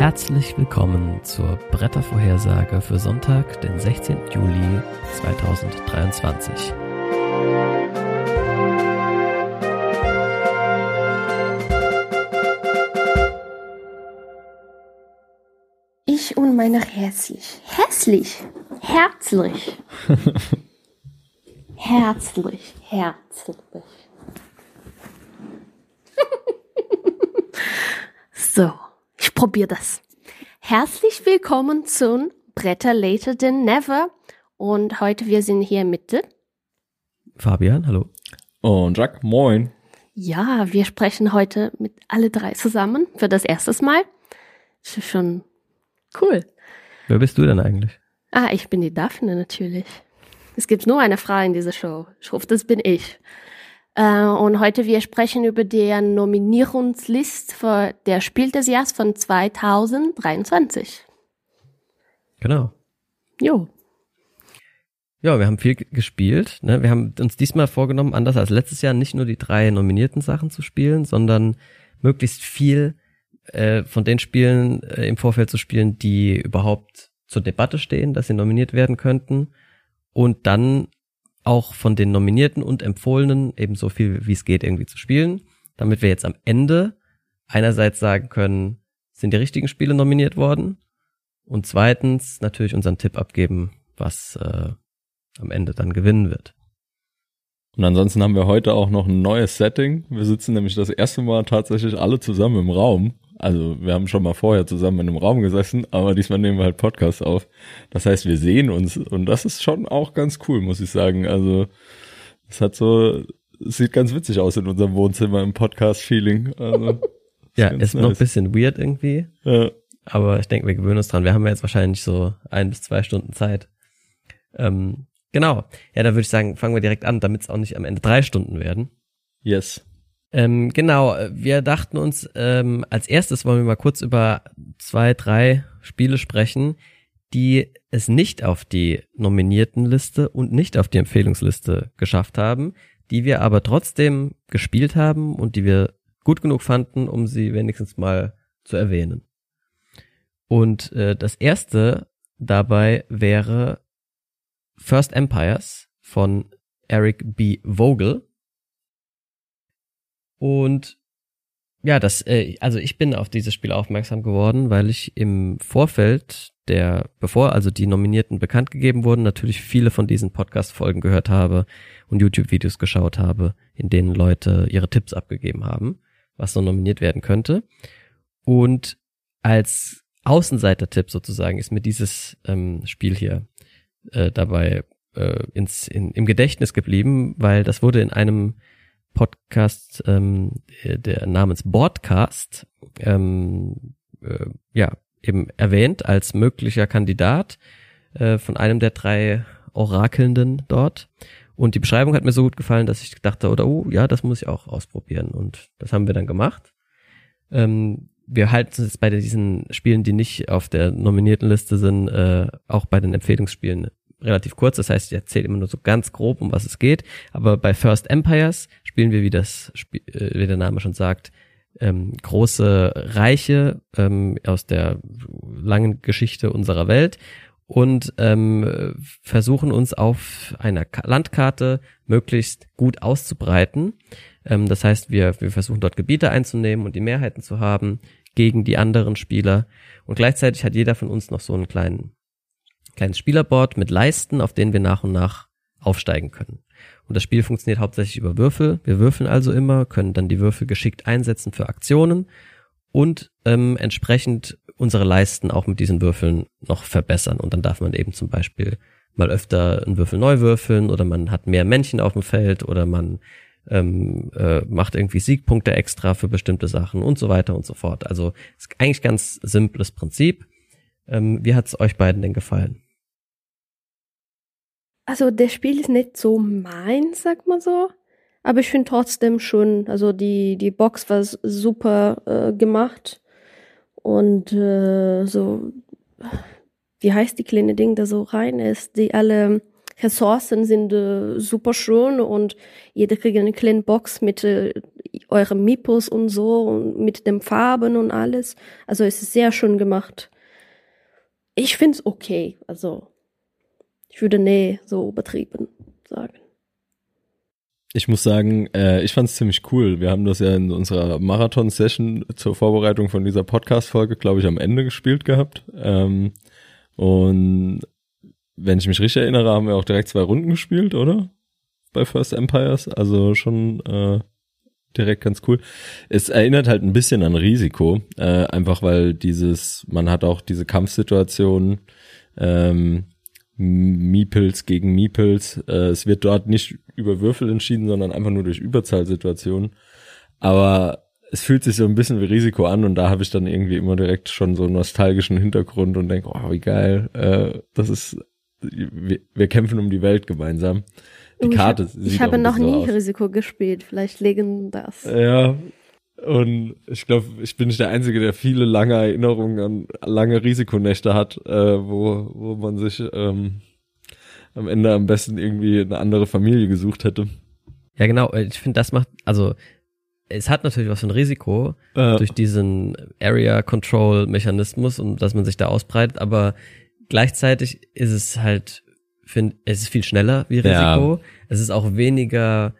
Herzlich willkommen zur Brettervorhersage für Sonntag, den 16. Juli 2023. Ich und meine hässlich. Hässlich. Herzlich. herzlich. Herzlich. so, ich probiere das. Herzlich willkommen zum Bretter Later Than Never. Und heute wir sind hier Mitte. Fabian, hallo. Und Jack, moin. Ja, wir sprechen heute mit alle drei zusammen für das erste Mal. Das ist schon cool. Wer bist du denn eigentlich? Ah, ich bin die Daphne natürlich. Es gibt nur eine Frau in dieser Show. Ich hoffe, das bin ich. Äh, und heute wir sprechen über die Nominierungsliste für der Spiel des Jahres von 2023. Genau. Jo. Ja, wir haben viel gespielt. Ne? Wir haben uns diesmal vorgenommen, anders als letztes Jahr, nicht nur die drei nominierten Sachen zu spielen, sondern möglichst viel äh, von den Spielen äh, im Vorfeld zu spielen, die überhaupt zur Debatte stehen, dass sie nominiert werden könnten. Und dann auch von den Nominierten und Empfohlenen eben so viel wie es geht irgendwie zu spielen, damit wir jetzt am Ende einerseits sagen können, sind die richtigen Spiele nominiert worden und zweitens natürlich unseren Tipp abgeben, was äh, am Ende dann gewinnen wird. Und ansonsten haben wir heute auch noch ein neues Setting. Wir sitzen nämlich das erste Mal tatsächlich alle zusammen im Raum. Also wir haben schon mal vorher zusammen in einem Raum gesessen, aber diesmal nehmen wir halt Podcast auf. Das heißt, wir sehen uns und das ist schon auch ganz cool, muss ich sagen. Also es hat so, es sieht ganz witzig aus in unserem Wohnzimmer im Podcast-Feeling. Also, ja, ist nice. noch ein bisschen weird irgendwie. Ja. Aber ich denke, wir gewöhnen uns dran. Wir haben ja jetzt wahrscheinlich so ein bis zwei Stunden Zeit. Ähm, genau. Ja, da würde ich sagen, fangen wir direkt an, damit es auch nicht am Ende drei Stunden werden. Yes. Ähm, genau, wir dachten uns, ähm, als erstes wollen wir mal kurz über zwei, drei Spiele sprechen, die es nicht auf die nominierten Liste und nicht auf die Empfehlungsliste geschafft haben, die wir aber trotzdem gespielt haben und die wir gut genug fanden, um sie wenigstens mal zu erwähnen. Und äh, das erste dabei wäre First Empires von Eric B. Vogel. Und ja, das, äh, also ich bin auf dieses Spiel aufmerksam geworden, weil ich im Vorfeld der, bevor also die Nominierten bekannt gegeben wurden, natürlich viele von diesen Podcast-Folgen gehört habe und YouTube-Videos geschaut habe, in denen Leute ihre Tipps abgegeben haben, was so nominiert werden könnte. Und als Außenseiter-Tipp sozusagen ist mir dieses ähm, Spiel hier äh, dabei äh, ins, in, im Gedächtnis geblieben, weil das wurde in einem Podcast, ähm, der namens Broadcast, ähm, äh, ja, eben erwähnt als möglicher Kandidat äh, von einem der drei Orakelnden dort. Und die Beschreibung hat mir so gut gefallen, dass ich dachte, oder oh, ja, das muss ich auch ausprobieren. Und das haben wir dann gemacht. Ähm, wir halten uns jetzt bei diesen Spielen, die nicht auf der nominierten Liste sind, äh, auch bei den Empfehlungsspielen relativ kurz. Das heißt, ich erzähle immer nur so ganz grob, um was es geht. Aber bei First Empires spielen wir, wie das, äh, wie der Name schon sagt, ähm, große Reiche ähm, aus der langen Geschichte unserer Welt und ähm, versuchen uns auf einer Landkarte möglichst gut auszubreiten. Ähm, das heißt, wir, wir versuchen dort Gebiete einzunehmen und die Mehrheiten zu haben gegen die anderen Spieler. Und gleichzeitig hat jeder von uns noch so einen kleinen kleines Spielerboard mit Leisten, auf denen wir nach und nach aufsteigen können. Und das Spiel funktioniert hauptsächlich über Würfel. Wir würfeln also immer, können dann die Würfel geschickt einsetzen für Aktionen und ähm, entsprechend unsere Leisten auch mit diesen Würfeln noch verbessern. Und dann darf man eben zum Beispiel mal öfter einen Würfel neu würfeln oder man hat mehr Männchen auf dem Feld oder man ähm, äh, macht irgendwie Siegpunkte extra für bestimmte Sachen und so weiter und so fort. Also ist eigentlich ganz simples Prinzip. Ähm, wie hat's euch beiden denn gefallen? Also das Spiel ist nicht so mein, sag mal so. Aber ich finde trotzdem schon, also die, die Box war super äh, gemacht. Und äh, so, wie heißt die kleine Ding, da so rein ist, die alle Ressourcen sind äh, super schön und jeder kriegt eine kleine Box mit äh, eurem Mipos und so und mit den Farben und alles. Also es ist sehr schön gemacht. Ich find's okay. Also ich würde nee so übertrieben sagen. Ich muss sagen, äh, ich fand es ziemlich cool. Wir haben das ja in unserer Marathon-Session zur Vorbereitung von dieser Podcast-Folge, glaube ich, am Ende gespielt gehabt. Ähm, und wenn ich mich richtig erinnere, haben wir auch direkt zwei Runden gespielt, oder? Bei First Empires. Also schon äh, direkt ganz cool. Es erinnert halt ein bisschen an Risiko, äh, einfach weil dieses, man hat auch diese Kampfsituation, ähm, Meeples gegen Meeples. Äh, es wird dort nicht über Würfel entschieden, sondern einfach nur durch Überzahlsituationen. Aber es fühlt sich so ein bisschen wie Risiko an und da habe ich dann irgendwie immer direkt schon so einen nostalgischen Hintergrund und denke, oh, wie geil, äh, das ist, wir, wir kämpfen um die Welt gemeinsam. Die ich Karte hab, Ich habe noch nie so. Risiko gespielt. Vielleicht legen das. Ja, und ich glaube, ich bin nicht der Einzige, der viele lange Erinnerungen an lange Risikonächte hat, äh, wo, wo man sich ähm, am Ende am besten irgendwie eine andere Familie gesucht hätte. Ja, genau. Ich finde, das macht, also es hat natürlich was für ein Risiko Äh, durch diesen Area Control Mechanismus und dass man sich da ausbreitet, aber gleichzeitig ist es halt, find, es ist viel schneller wie Ja. Risiko. Es ist auch weniger,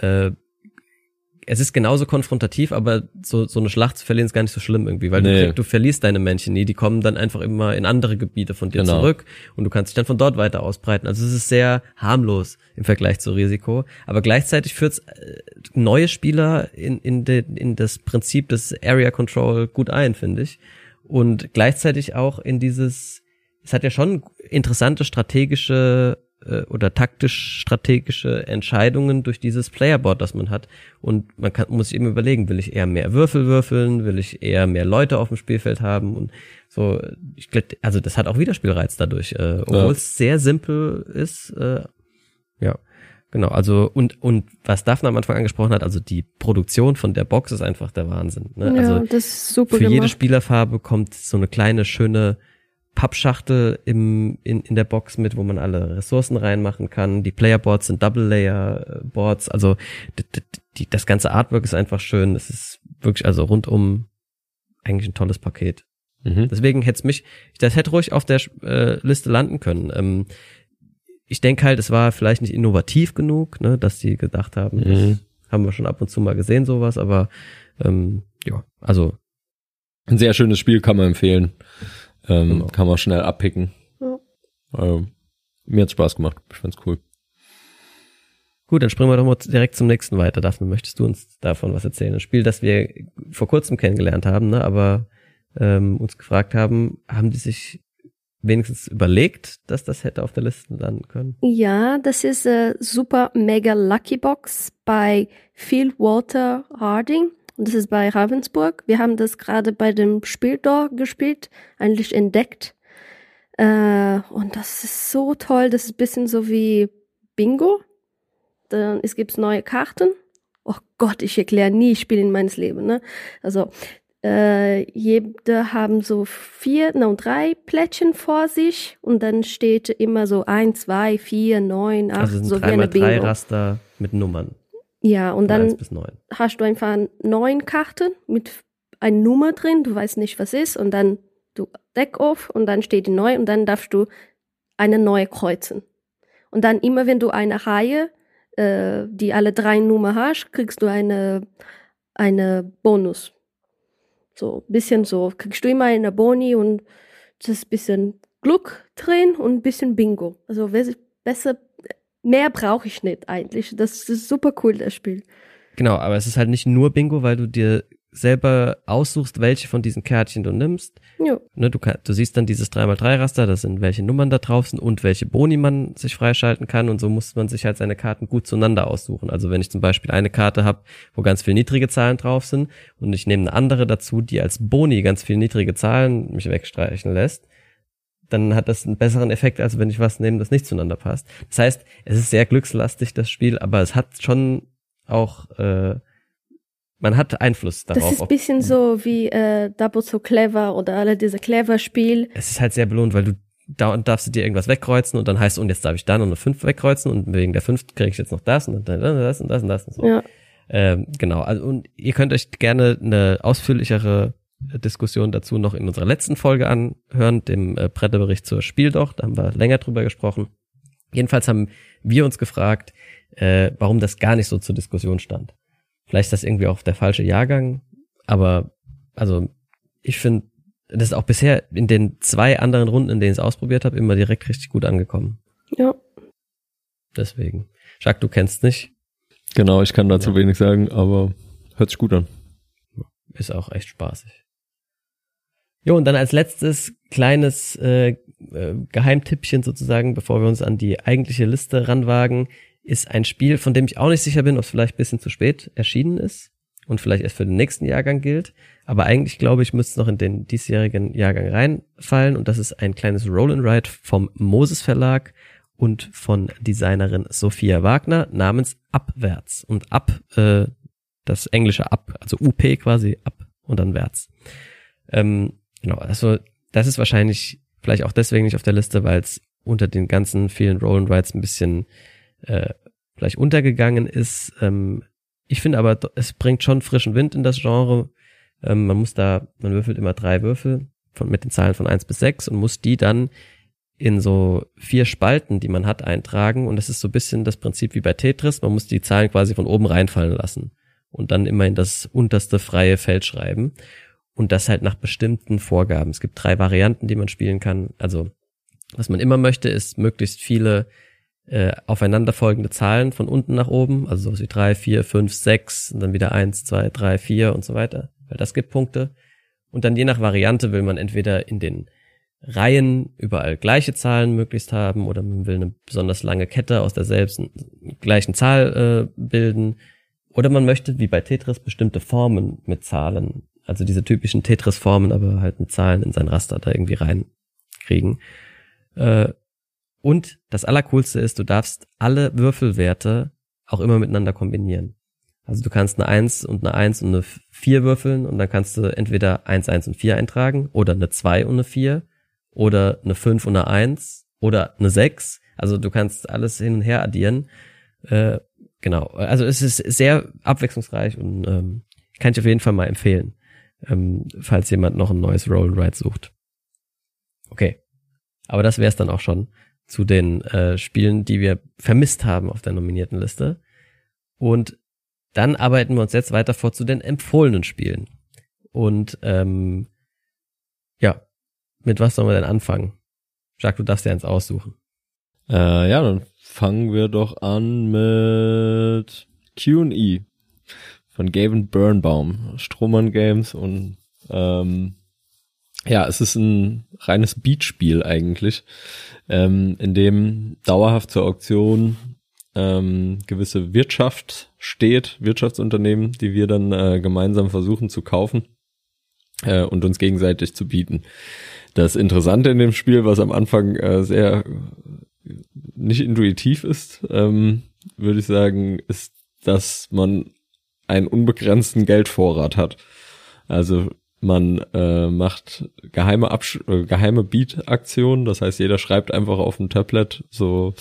äh, es ist genauso konfrontativ, aber so, so eine Schlacht zu verlieren ist gar nicht so schlimm irgendwie, weil Nee. du, krieg, du verlierst deine Männchen nie, die kommen dann einfach immer in andere Gebiete von dir Genau. zurück und du kannst dich dann von dort weiter ausbreiten. Also es ist sehr harmlos im Vergleich zu Risiko, aber gleichzeitig führt es neue Spieler in, in, de, in das Prinzip des Area Control gut ein, finde ich. Und gleichzeitig auch in dieses, es hat ja schon interessante strategische äh, oder taktisch-strategische Entscheidungen durch dieses Playerboard, das man hat. Und man kann, muss sich eben überlegen, will ich eher mehr Würfel würfeln, will ich eher mehr Leute auf dem Spielfeld haben und so, ich glaub, also das hat auch Wiederspielreiz dadurch, äh, obwohl Ja. es sehr simpel ist, äh, ja. Genau, also und und was Daphne am Anfang angesprochen hat, also die Produktion von der Box ist einfach der Wahnsinn. Ne? ja, also das ist super für jede gemacht. Spielerfarbe kommt so eine kleine schöne Pappschachtel im, in, in der Box mit, wo man alle Ressourcen reinmachen kann. Die Playerboards sind Double-Layer-Boards. Also d- d- die, das ganze Artwork ist einfach schön. Es ist wirklich also rundum eigentlich ein tolles Paket. mhm. Deswegen hätte es mich, das hätte ruhig auf der äh, Liste landen können. Ähm, ich denke halt, es war vielleicht nicht innovativ genug, ne, dass die gedacht haben, das Mhm. haben wir schon ab und zu mal gesehen, sowas, aber ähm, ja, also Ein sehr schönes Spiel, kann man empfehlen. Ähm, Genau. Kann man schnell abpicken. Ja. Ähm, mir hat Spaß gemacht. Ich fand's cool. Gut, dann springen wir doch mal direkt zum nächsten weiter. Daphne, möchtest du uns davon was erzählen? Ein Spiel, das wir vor kurzem kennengelernt haben, ne, aber ähm, uns gefragt haben, haben die sich wenigstens überlegt, dass das hätte auf der Liste landen können? Ja, das ist äh, Super Mega Lucky Box bei Phil Walter Harding. Und das ist bei Ravensburg. Wir haben das gerade bei dem Spieldor gespielt, eigentlich entdeckt. Äh, und das ist so toll. Das ist ein bisschen so wie Bingo. Dann, es gibt neue Karten. Oh Gott, ich erkläre nie Spiele in meines Lebens. Ne? Also äh, jede haben so vier, no, drei Plättchen vor sich und dann steht immer so ein, zwei, vier, neun, acht, also so wie eine 3x3 Bingo. Raster mit Nummern. Ja, und dann 1 bis 9. hast du einfach neun Karten mit einer Nummer drin, du weißt nicht, was ist, und dann du Deck auf und dann steht die neu und dann darfst du eine neue kreuzen. Und dann immer, wenn du eine Reihe, äh, die alle drei Nummer hast, kriegst du eine, eine Bonus. So, bisschen so, kriegst du immer eine Boni und das ist ein bisschen Glück drin und ein bisschen Bingo. Also wes- besser, mehr brauche ich nicht eigentlich. Das ist super cool, das Spiel. Genau, aber es ist halt nicht nur Bingo, weil du dir selber aussuchst, welche von diesen Kärtchen du nimmst. Ne, du, kann, du siehst dann dieses 3x3-Raster, das sind welche Nummern da drauf sind und welche Boni man sich freischalten kann und so muss man sich halt seine Karten gut zueinander aussuchen. Also wenn ich zum Beispiel eine Karte habe, wo ganz viele niedrige Zahlen drauf sind und ich nehme eine andere dazu, die als Boni ganz viele niedrige Zahlen mich wegstreichen lässt, dann hat das einen besseren Effekt, als wenn ich was nehme, das nicht zueinander passt. Das heißt, es ist sehr glückslastig, das Spiel, aber es hat schon auch, äh, man hat Einfluss darauf. Das ist ein bisschen so wie äh, Double So Clever oder alle diese Clever-Spiel. es ist halt sehr belohnt, weil du da und darfst du dir irgendwas wegkreuzen und dann heißt und jetzt darf ich dann und eine 5 wegkreuzen und wegen der 5 kriege ich jetzt noch das und dann das und das und das und so. Ja. Ähm, genau, also und ihr könnt euch gerne eine ausführlichere Diskussion dazu noch in unserer letzten Folge anhören, dem äh, Bretterbericht zur Spiel doch, da haben wir länger drüber gesprochen. Jedenfalls haben wir uns gefragt, äh, warum das gar nicht so zur Diskussion stand. Vielleicht ist das irgendwie auch der falsche Jahrgang, aber also ich finde, das ist auch bisher in den zwei anderen Runden, in denen ich es ausprobiert habe, immer direkt richtig gut angekommen. Ja. Deswegen. Jacques, du kennst nicht. Genau, ich kann dazu Ja. wenig sagen, aber hört sich gut an. Ist auch echt spaßig. Jo, und dann als letztes kleines äh, äh, Geheimtippchen sozusagen, bevor wir uns an die eigentliche Liste ranwagen, ist ein Spiel, von dem ich auch nicht sicher bin, ob es vielleicht ein bisschen zu spät erschienen ist und vielleicht erst für den nächsten Jahrgang gilt. Aber eigentlich glaube ich, müsste es noch in den diesjährigen Jahrgang reinfallen. Und das ist ein kleines Roll and Ride vom Moses Verlag und von Designerin Sophia Wagner namens Abwärts. Und ab, äh, das englische ab, also UP quasi ab und dann wärts. Ähm, genau, also das ist wahrscheinlich vielleicht auch deswegen nicht auf der Liste, weil es unter den ganzen vielen Roll and Rides ein bisschen äh, vielleicht untergegangen ist. Ähm, ich finde aber, es bringt schon frischen Wind in das Genre. Ähm, man muss da, man würfelt immer drei Würfel von, mit den Zahlen von eins bis sechs und muss die dann in so vier Spalten, die man hat, eintragen. Und das ist so ein bisschen das Prinzip wie bei Tetris. Man muss die Zahlen quasi von oben reinfallen lassen und dann immer in das unterste freie Feld schreiben. Und das halt nach bestimmten Vorgaben. Es gibt drei Varianten, die man spielen kann. Also, was man immer möchte, ist möglichst viele äh, aufeinanderfolgende Zahlen von unten nach oben, also sowas wie drei, vier, fünf, sechs, und dann wieder eins, zwei, drei, vier und so weiter, weil das gibt Punkte. Und dann je nach Variante will man entweder in den Reihen überall gleiche Zahlen möglichst haben oder man will eine besonders lange Kette aus derselben gleichen Zahl äh, bilden. Oder man möchte, wie bei Tetris, bestimmte Formen mit Zahlen, also diese typischen Tetris-Formen, aber halt mit Zahlen in sein Raster da irgendwie reinkriegen. Äh, und das Allercoolste ist, du darfst alle Würfelwerte auch immer miteinander kombinieren. Also du kannst eine 1 und eine 1 und eine 4 würfeln und dann kannst du entweder 1, 1 und 4 eintragen oder eine 2 und eine 4 oder eine 5 und eine 1 oder eine 6. Also du kannst alles hin und her addieren. Äh, genau. Also es ist sehr abwechslungsreich und ähm, kann ich auf jeden Fall mal empfehlen, ähm, falls jemand noch ein neues Roll and Ride sucht. Okay. Aber das wäre es dann auch schon zu den äh, Spielen, die wir vermisst haben auf der nominierten Liste. Und dann arbeiten wir uns jetzt weiter vor zu den empfohlenen Spielen. Und ähm, ja, mit was sollen wir denn anfangen? Jacques, du darfst dir eins aussuchen. Äh, ja, dann fangen wir doch an mit Q&E von Gavin Birnbaum, Strohmann Games und ähm, ja, es ist ein reines Beatspiel eigentlich, ähm, in dem dauerhaft zur Auktion ähm, gewisse Wirtschaft steht, Wirtschaftsunternehmen, die wir dann äh, gemeinsam versuchen zu kaufen äh, und uns gegenseitig zu bieten. Das Interessante in dem Spiel, was am Anfang äh, sehr nicht intuitiv ist, ähm, würde ich sagen, ist, dass man einen unbegrenzten Geldvorrat hat. Also man äh, macht geheime Absch äh, geheime Beat-Aktionen, das heißt, jeder schreibt einfach auf ein Tablet so,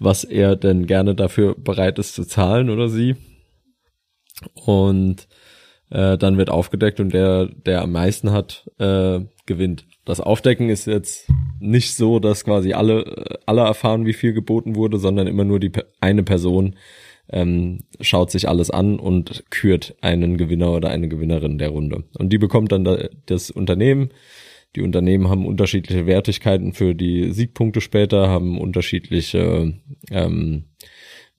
was er denn gerne dafür bereit ist zu zahlen oder sie. Und äh, dann wird aufgedeckt und der, der am meisten hat, äh, gewinnt. Das Aufdecken ist jetzt nicht so, dass quasi alle, alle erfahren, wie viel geboten wurde, sondern immer nur die eine Person ähm, schaut sich alles an und kürt einen Gewinner oder eine Gewinnerin der Runde. Und die bekommt dann da, das Unternehmen. Die Unternehmen haben unterschiedliche Wertigkeiten für die Siegpunkte später, haben unterschiedliche, ähm,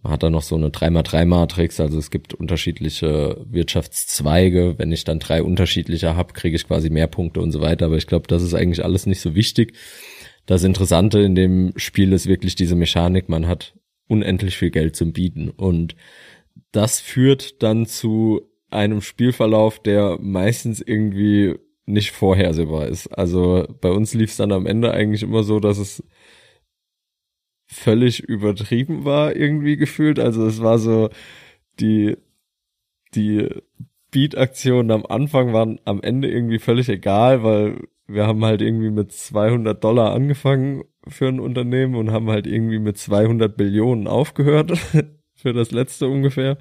man hat da noch so eine 3x3-Matrix, also es gibt unterschiedliche Wirtschaftszweige. Wenn ich dann drei unterschiedliche habe, kriege ich quasi mehr Punkte und so weiter. Aber ich glaube, das ist eigentlich alles nicht so wichtig. Das Interessante in dem Spiel ist wirklich diese Mechanik, man hat unendlich viel Geld zum Bieten. Und das führt dann zu einem Spielverlauf, der meistens irgendwie nicht vorhersehbar ist. Also bei uns lief es dann am Ende eigentlich immer so, dass es völlig übertrieben war, irgendwie gefühlt. Also es war so, die, die Beat-Aktionen am Anfang waren am Ende irgendwie völlig egal, weil wir haben halt irgendwie mit 200 Dollar angefangen für ein Unternehmen und haben halt irgendwie mit 200 Billionen aufgehört für das letzte ungefähr.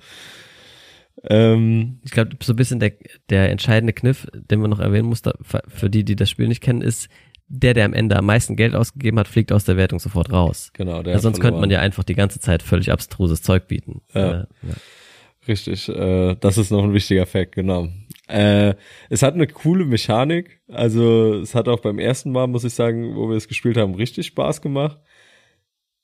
Ähm, ich glaube, so ein bisschen der, der entscheidende Kniff, den man noch erwähnen muss, für die, die das Spiel nicht kennen, ist, der, der am Ende am meisten Geld ausgegeben hat, fliegt aus der Wertung sofort raus. Genau, der ja, Sonst könnte man ja einfach die ganze Zeit völlig abstruses Zeug bieten. Ja. Äh, ja. Richtig, äh, das ist noch ein wichtiger Fakt, genau. Äh, es hat eine coole Mechanik, also es hat auch beim ersten Mal, muss ich sagen, wo wir es gespielt haben, richtig Spaß gemacht.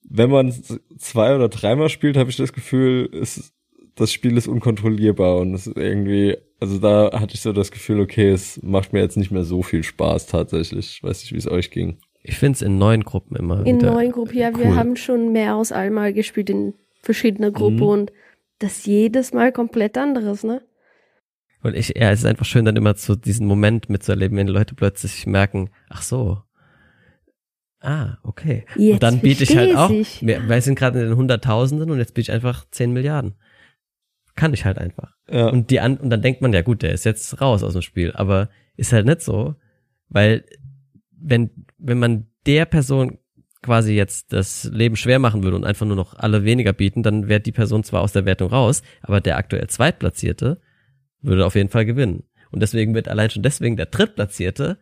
Wenn man zwei oder dreimal spielt, habe ich das Gefühl, es, das Spiel ist unkontrollierbar und es ist irgendwie, also da hatte ich so das Gefühl, okay, es macht mir jetzt nicht mehr so viel Spaß tatsächlich. Ich weiß nicht, wie es euch ging. Ich finde es in neuen Gruppen immer. In neuen Gruppen, ja, cool. wir haben schon mehr aus einmal gespielt in verschiedene Gruppen mhm. und das jedes Mal komplett anderes, ne? Und ich, ja, es ist einfach schön, dann immer so diesen Moment mitzuerleben, wenn Leute plötzlich merken, ach so, ah, okay. Jetzt und dann biete ich halt auch, ich. wir, wir sind gerade in den Hunderttausenden und jetzt biete ich einfach 10 Milliarden. Kann ich halt einfach. Ja. Und die an, und dann denkt man, ja gut, der ist jetzt raus aus dem Spiel, aber ist halt nicht so, weil wenn, wenn man der Person quasi jetzt das Leben schwer machen würde und einfach nur noch alle weniger bieten, dann wäre die Person zwar aus der Wertung raus, aber der aktuell Zweitplatzierte würde auf jeden Fall gewinnen. Und deswegen wird allein schon deswegen der Drittplatzierte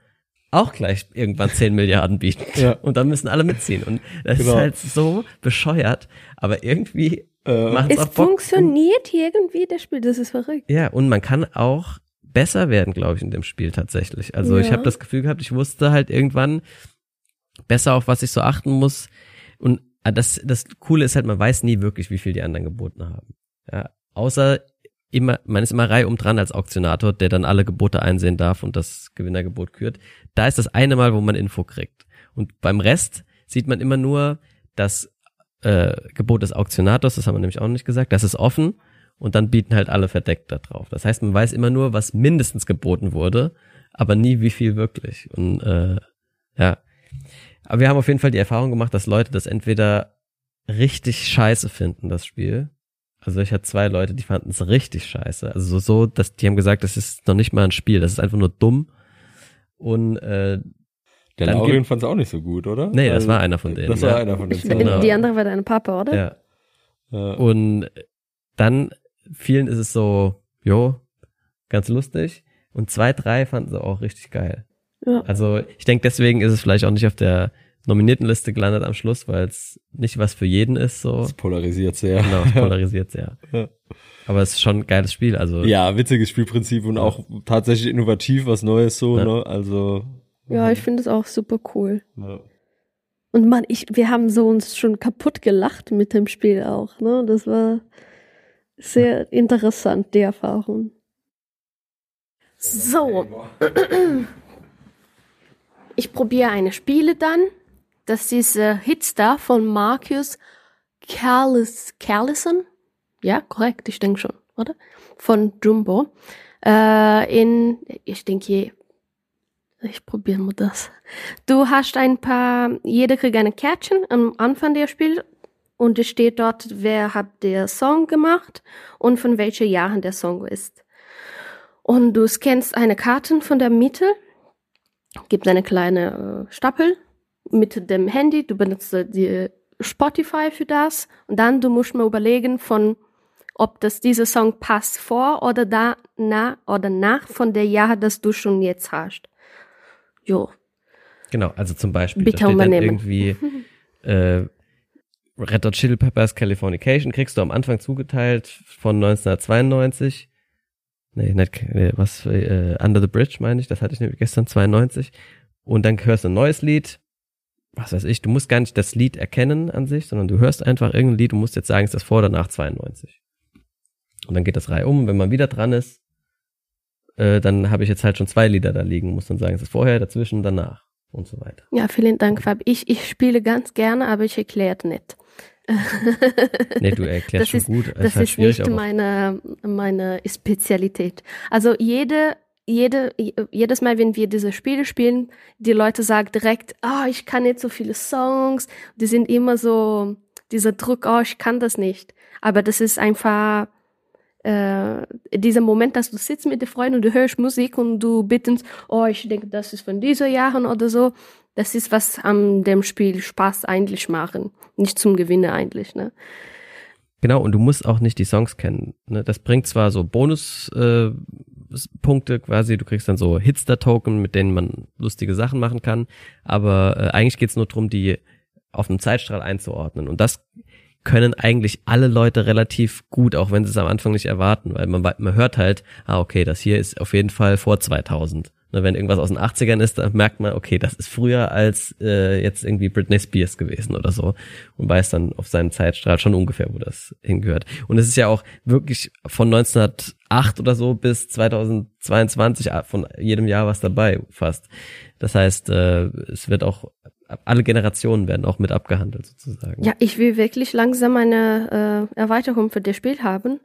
auch gleich irgendwann 10 Milliarden bieten. Ja. Und dann müssen alle mitziehen. Und das genau. ist halt so bescheuert, aber irgendwie äh, macht es auch Bock. funktioniert irgendwie das Spiel, das ist verrückt. Ja, und man kann auch besser werden, glaube ich, in dem Spiel tatsächlich. Also ja. ich habe das Gefühl gehabt, ich wusste halt irgendwann, besser auf was ich so achten muss. Und ah, das, das Coole ist halt, man weiß nie wirklich, wie viel die anderen geboten haben. Ja, außer immer, man ist immer reihum dran als Auktionator, der dann alle Gebote einsehen darf und das Gewinnergebot kürt. Da ist das eine Mal, wo man Info kriegt. Und beim Rest sieht man immer nur das äh, Gebot des Auktionators, das haben wir nämlich auch nicht gesagt, das ist offen und dann bieten halt alle verdeckt da drauf. Das heißt, man weiß immer nur, was mindestens geboten wurde, aber nie wie viel wirklich. Und äh, ja, aber wir haben auf jeden Fall die Erfahrung gemacht, dass Leute das entweder richtig scheiße finden, das Spiel. Also ich hatte zwei Leute, die fanden es richtig scheiße. Also so, dass die haben gesagt, das ist noch nicht mal ein Spiel, das ist einfach nur dumm. Und äh, der Laurien fand es auch nicht so gut, oder? Nee, das also, war einer von denen. Das war ja. einer von denen. Genau. Die andere war dein Papa, oder? Ja. ja. Und dann vielen ist es so, jo, ganz lustig. Und zwei, drei fanden sie auch richtig geil. Ja. Also ich denke, deswegen ist es vielleicht auch nicht auf der nominierten Liste gelandet am Schluss, weil es nicht was für jeden ist. So. Es polarisiert sehr. Genau, es polarisiert sehr. Ja. Aber es ist schon ein geiles Spiel. Also ja, witziges Spielprinzip und ja. auch tatsächlich innovativ, was Neues so. Ja. Ne? Also ja, ich finde es auch super cool. Ja. Und man, ich, wir haben so uns schon kaputt gelacht mit dem Spiel auch. Ne, das war sehr interessant die Erfahrung. So. Ich probiere eine Spiele dann. Das ist äh, Hitstar von Marcus Carlis, Carlison. Ja, korrekt, ich denke schon, oder? Von Jumbo. Äh, in, ich denke, ich probiere mal das. Du hast ein paar, jeder kriegt eine Kärtchen am Anfang der Spiel und es steht dort, wer hat der Song gemacht und von welchen Jahren der Song ist. Und du scannst eine Karte von der Mitte gibt eine kleine äh, Stapel mit dem Handy, du benutzt die Spotify für das und dann du musst mal überlegen von ob das dieser Song passt vor oder da na oder nach von der Jahr, das du schon jetzt hast. Jo. Genau, also zum Beispiel Bitte da steht dann irgendwie äh, Red Hot Chili Peppers Californication kriegst du am Anfang zugeteilt von 1992 nee, nicht, nee, was, äh, Under the Bridge meine ich, das hatte ich nämlich gestern 92. Und dann hörst du ein neues Lied, was weiß ich, du musst gar nicht das Lied erkennen an sich, sondern du hörst einfach irgendein Lied und musst jetzt sagen, ist das vor oder nach 92. Und dann geht das Reihe um, wenn man wieder dran ist, äh, dann habe ich jetzt halt schon zwei Lieder da liegen, muss dann sagen, ist das vorher, dazwischen, danach und so weiter. Ja, vielen Dank, Fab. Ich, ich spiele ganz gerne, aber ich erkläre nicht. nee, du erklärst das schon ist, gut. Das, das ist, ist nicht meine, meine Spezialität. Also jede, jede, jedes Mal, wenn wir diese Spiele spielen, die Leute sagen direkt, ah, oh, ich kann nicht so viele Songs. Die sind immer so, dieser Druck, oh, ich kann das nicht. Aber das ist einfach, äh, dieser Moment, dass du sitzt mit den Freunden und du hörst Musik und du bittest, oh, ich denke, das ist von dieser Jahren oder so. Das ist, was an dem Spiel Spaß eigentlich machen. Nicht zum Gewinnen eigentlich, ne? Genau, und du musst auch nicht die Songs kennen. Ne? Das bringt zwar so Bonuspunkte äh, quasi, du kriegst dann so Hitster-Token, mit denen man lustige Sachen machen kann, aber äh, eigentlich geht's nur darum, die auf einem Zeitstrahl einzuordnen. Und das können eigentlich alle Leute relativ gut, auch wenn sie es am Anfang nicht erwarten, weil man, man hört halt, ah, okay, das hier ist auf jeden Fall vor 2000. Ne, wenn irgendwas aus den 80ern ist, dann merkt man, okay, das ist früher als äh, jetzt irgendwie Britney Spears gewesen oder so und weiß dann auf seinem Zeitstrahl schon ungefähr, wo das hingehört. Und es ist ja auch wirklich von 1908 oder so bis 2022 ah, von jedem Jahr was dabei fast. Das heißt, äh, es wird auch alle Generationen werden auch mit abgehandelt sozusagen. Ja, ich will wirklich langsam eine äh, Erweiterung für das Spiel haben.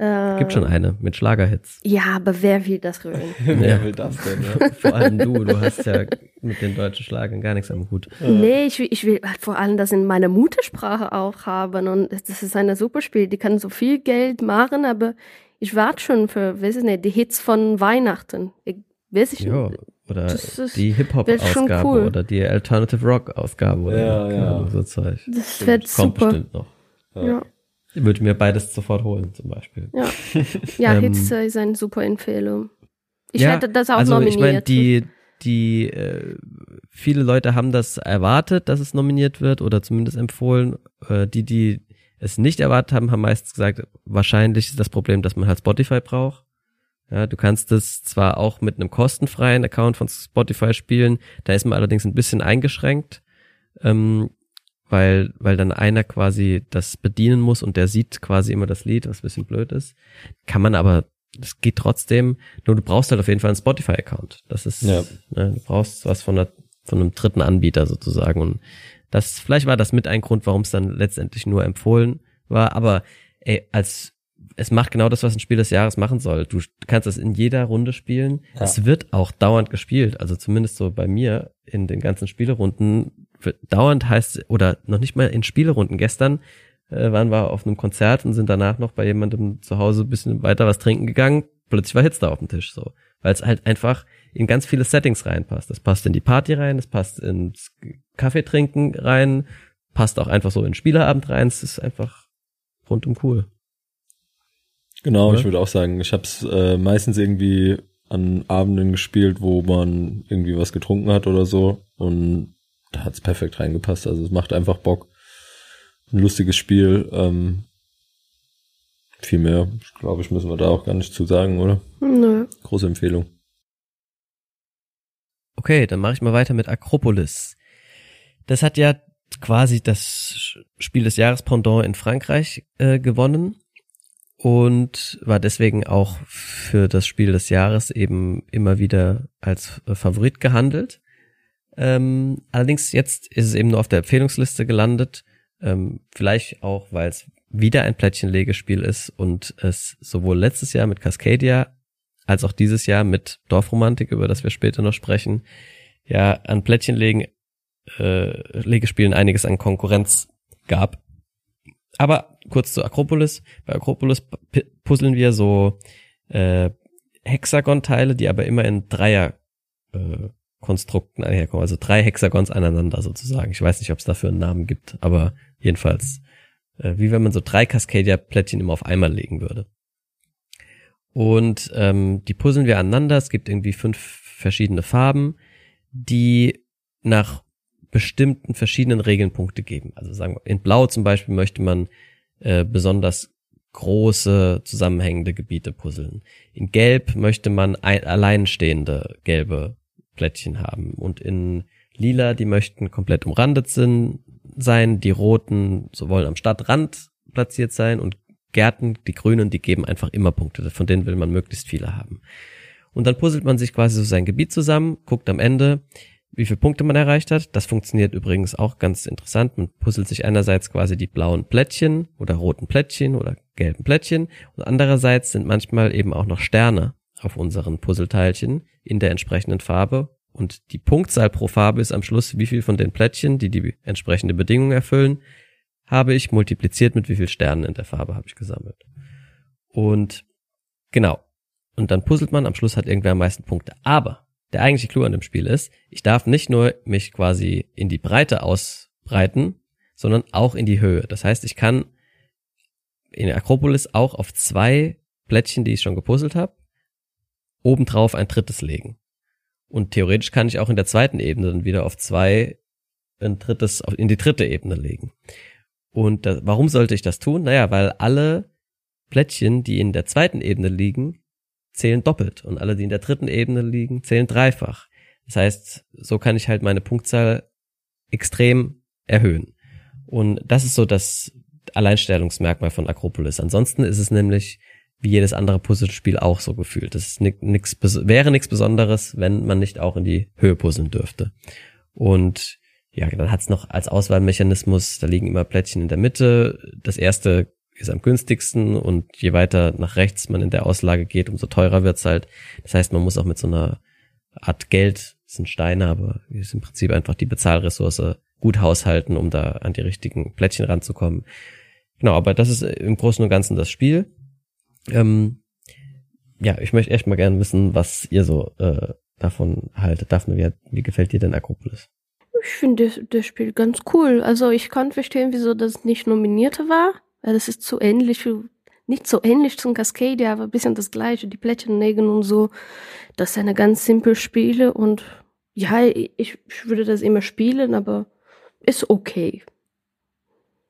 Äh, Gibt schon eine mit Schlagerhits. Ja, aber wer will das hören? wer ja. will das denn? Ja? Vor allem du, du hast ja mit den deutschen Schlagern gar nichts am Hut. Nee, ich will, ich will halt vor allem das in meiner Muttersprache auch haben und das ist ein super Spiel. Die kann so viel Geld machen, aber ich warte schon für, weiß ich nicht, die Hits von Weihnachten. Ich, weiß ich nicht. Oder die Hip-Hop-Ausgabe cool. oder die Alternative Rock-Ausgabe oder ja, ja. so Zeug. Das wird Kommt super. bestimmt noch. Ja. ja. Ich würde mir beides sofort holen, zum Beispiel. Ja, ja ähm, Hits ist eine super Empfehlung. Ich ja, hätte das auch also nominiert. Ich meine, die, die, äh, viele Leute haben das erwartet, dass es nominiert wird oder zumindest empfohlen. Äh, die, die es nicht erwartet haben, haben meistens gesagt, wahrscheinlich ist das Problem, dass man halt Spotify braucht. Ja, du kannst es zwar auch mit einem kostenfreien Account von Spotify spielen, da ist man allerdings ein bisschen eingeschränkt, ähm, weil, weil dann einer quasi das bedienen muss und der sieht quasi immer das Lied, was ein bisschen blöd ist. Kann man aber, das geht trotzdem, nur du brauchst halt auf jeden Fall einen Spotify-Account. Das ist, ja. ne, du brauchst was von, einer, von einem dritten Anbieter sozusagen. Und das, vielleicht war das mit ein Grund, warum es dann letztendlich nur empfohlen war, aber ey, als es macht genau das, was ein Spiel des Jahres machen soll. Du kannst es in jeder Runde spielen. Ja. Es wird auch dauernd gespielt. Also zumindest so bei mir in den ganzen Spielerunden. Dauernd heißt, oder noch nicht mal in Spielerunden. Gestern äh, waren wir auf einem Konzert und sind danach noch bei jemandem zu Hause ein bisschen weiter was trinken gegangen. Plötzlich war Hitz da auf dem Tisch so. Weil es halt einfach in ganz viele Settings reinpasst. Das passt in die Party rein, das passt ins Kaffeetrinken rein, passt auch einfach so in den Spieleabend rein. Es ist einfach rundum cool. Genau, Oder? ich würde auch sagen, ich habe es äh, meistens irgendwie an Abenden gespielt, wo man irgendwie was getrunken hat oder so und da hat's perfekt reingepasst. Also es macht einfach Bock. Ein lustiges Spiel. Ähm, viel mehr, glaube ich, müssen wir da auch gar nicht zu sagen, oder? Nö. Große Empfehlung. Okay, dann mache ich mal weiter mit Akropolis. Das hat ja quasi das Spiel des Jahres Pendant in Frankreich äh, gewonnen und war deswegen auch für das Spiel des Jahres eben immer wieder als Favorit gehandelt. Ähm, allerdings jetzt ist es eben nur auf der Empfehlungsliste gelandet, ähm, vielleicht auch, weil es wieder ein Plättchenlegespiel ist und es sowohl letztes Jahr mit Cascadia als auch dieses Jahr mit Dorfromantik, über das wir später noch sprechen, ja an Plättchenlegen äh, Legespielen einiges an Konkurrenz gab. Aber kurz zu Akropolis. Bei Akropolis puzzeln wir so äh, Hexagon-Teile, die aber immer in Dreier äh, Konstrukten einherkommen, also drei Hexagons aneinander sozusagen. Ich weiß nicht, ob es dafür einen Namen gibt, aber jedenfalls äh, wie wenn man so drei Cascadia-Plättchen immer auf einmal legen würde. Und ähm, die puzzeln wir aneinander. Es gibt irgendwie fünf verschiedene Farben, die nach bestimmten verschiedenen Regeln Punkte geben. Also sagen wir, in Blau zum Beispiel möchte man äh, besonders große zusammenhängende Gebiete puzzeln. In Gelb möchte man ein, alleinstehende gelbe Plättchen haben und in Lila, die möchten komplett umrandet sind, sein, die roten so wollen am Stadtrand platziert sein und Gärten, die grünen, die geben einfach immer Punkte, von denen will man möglichst viele haben. Und dann puzzelt man sich quasi so sein Gebiet zusammen, guckt am Ende, wie viele Punkte man erreicht hat. Das funktioniert übrigens auch ganz interessant. Man puzzelt sich einerseits quasi die blauen Plättchen oder roten Plättchen oder gelben Plättchen und andererseits sind manchmal eben auch noch Sterne auf unseren Puzzleteilchen in der entsprechenden Farbe und die Punktzahl pro Farbe ist am Schluss, wie viel von den Plättchen, die die entsprechende Bedingung erfüllen, habe ich multipliziert mit wie viel Sternen in der Farbe habe ich gesammelt. Und genau. Und dann puzzelt man, am Schluss hat irgendwer am meisten Punkte. Aber der eigentliche Clou an dem Spiel ist, ich darf nicht nur mich quasi in die Breite ausbreiten, sondern auch in die Höhe. Das heißt, ich kann in Akropolis auch auf zwei Plättchen, die ich schon gepuzzelt habe, obendrauf ein drittes legen. Und theoretisch kann ich auch in der zweiten Ebene dann wieder auf zwei ein drittes, in die dritte Ebene legen. Und das, warum sollte ich das tun? Naja, weil alle Plättchen, die in der zweiten Ebene liegen, zählen doppelt und alle, die in der dritten Ebene liegen, zählen dreifach. Das heißt, so kann ich halt meine Punktzahl extrem erhöhen. Und das ist so das Alleinstellungsmerkmal von Akropolis. Ansonsten ist es nämlich wie jedes andere Puzzlespiel auch so gefühlt. Das ist nix, wäre nichts Besonderes, wenn man nicht auch in die Höhe puzzeln dürfte. Und ja, dann hat's noch als Auswahlmechanismus, da liegen immer Plättchen in der Mitte. Das erste ist am günstigsten und je weiter nach rechts man in der Auslage geht, umso teurer wird's halt. Das heißt, man muss auch mit so einer Art Geld, das sind Steine, aber ist im Prinzip einfach die Bezahlressource gut haushalten, um da an die richtigen Plättchen ranzukommen. Genau, aber das ist im Großen und Ganzen das Spiel. Ähm, ja, ich möchte echt mal gerne wissen, was ihr so äh, davon haltet. Daphne, wie, wie gefällt dir denn Akropolis? Ich finde das, Spiel ganz cool. Also ich kann verstehen, wieso das nicht nominierte war, weil das ist zu ähnlich, nicht so ähnlich zum Cascadia, aber ein bisschen das gleiche, die Plättchennägel und so. Das ist eine ganz simple Spiele und ja, ich, ich würde das immer spielen, aber ist okay.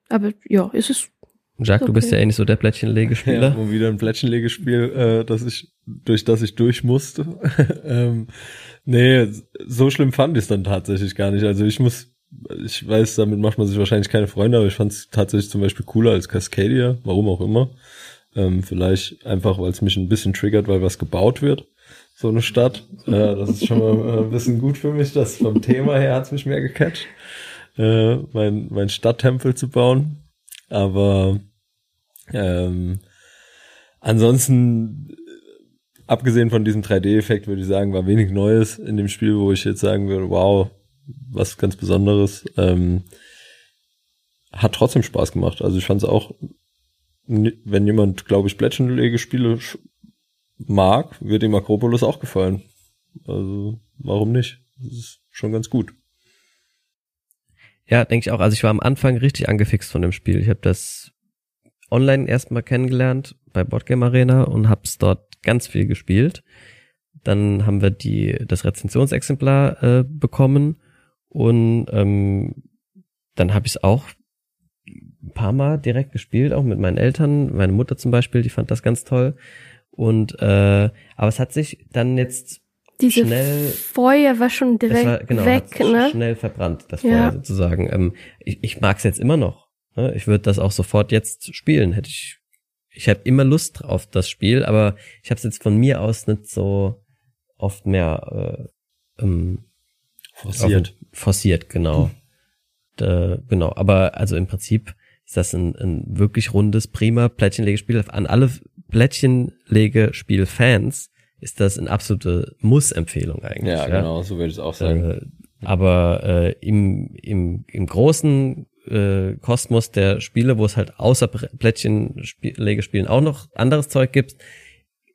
Aber ja, es ist Jacques, okay. du bist ja eigentlich so der Plättchenlegespieler. Ja, wieder ein Plättchenlegespiel, äh, das ich, durch das ich durch musste. ähm, nee, so schlimm fand ich es dann tatsächlich gar nicht. Also ich muss, ich weiß, damit macht man sich wahrscheinlich keine Freunde, aber ich fand es tatsächlich zum Beispiel cooler als Cascadia, warum auch immer. Ähm, vielleicht einfach, weil es mich ein bisschen triggert, weil was gebaut wird. So eine Stadt. Äh, das ist schon mal äh, ein bisschen gut für mich. Das vom Thema her hat's mich mehr gecatcht. Äh, mein, mein Stadttempel zu bauen. Aber ähm, ansonsten, abgesehen von diesem 3D-Effekt, würde ich sagen, war wenig Neues in dem Spiel, wo ich jetzt sagen würde, wow, was ganz Besonderes. Ähm, hat trotzdem Spaß gemacht. Also ich fand es auch, wenn jemand, glaube ich, Plättchenlegespiele mag, wird ihm Akropolis auch gefallen. Also warum nicht? Das ist schon ganz gut. Ja, denke ich auch. Also ich war am Anfang richtig angefixt von dem Spiel. Ich habe das online erstmal kennengelernt bei Boardgame Arena und hab's dort ganz viel gespielt. Dann haben wir die das Rezensionsexemplar äh, bekommen und ähm, dann habe ich es auch ein paar Mal direkt gespielt, auch mit meinen Eltern. Meine Mutter zum Beispiel, die fand das ganz toll. Und äh, aber es hat sich dann jetzt diese schnell Feuer war schon direkt war, genau, weg, ne? Schnell verbrannt, das Feuer ja. sozusagen. Ähm, ich ich mag es jetzt immer noch. Ne? Ich würde das auch sofort jetzt spielen. Hätte ich, ich habe immer Lust auf das Spiel, aber ich habe es jetzt von mir aus nicht so oft mehr äh, ähm, forciert. Forciert, genau. Hm. Da, genau, aber also im Prinzip ist das ein, ein wirklich rundes, prima Plättchenlegespiel. An alle Plättchenlegespiel-Fans ist das eine absolute Muss-Empfehlung eigentlich. Ja, ja, genau, so würde ich es auch sagen. Äh, aber äh, im, im, im großen äh, Kosmos der Spiele, wo es halt außer Plättchenlegespielen auch noch anderes Zeug gibt,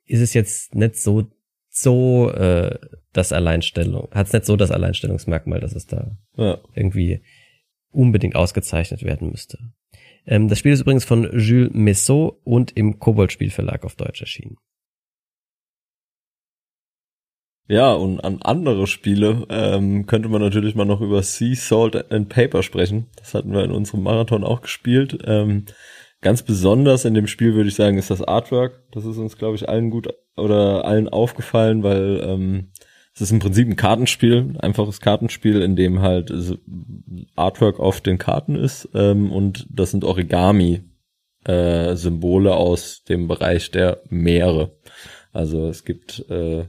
ist es jetzt nicht so so äh, das Alleinstellung, hat es nicht so das Alleinstellungsmerkmal, dass es da ja. irgendwie unbedingt ausgezeichnet werden müsste. Ähm, das Spiel ist übrigens von Jules Messot und im Kobold Spielverlag auf Deutsch erschienen. Ja, und an andere Spiele ähm, könnte man natürlich mal noch über Sea Salt and Paper sprechen. Das hatten wir in unserem Marathon auch gespielt. Ähm, ganz besonders in dem Spiel würde ich sagen, ist das Artwork. Das ist uns, glaube ich, allen gut oder allen aufgefallen, weil ähm, es ist im Prinzip ein Kartenspiel, ein einfaches Kartenspiel, in dem halt Artwork auf den Karten ist ähm, und das sind Origami äh, aus dem Bereich der Meere. Also es gibt äh,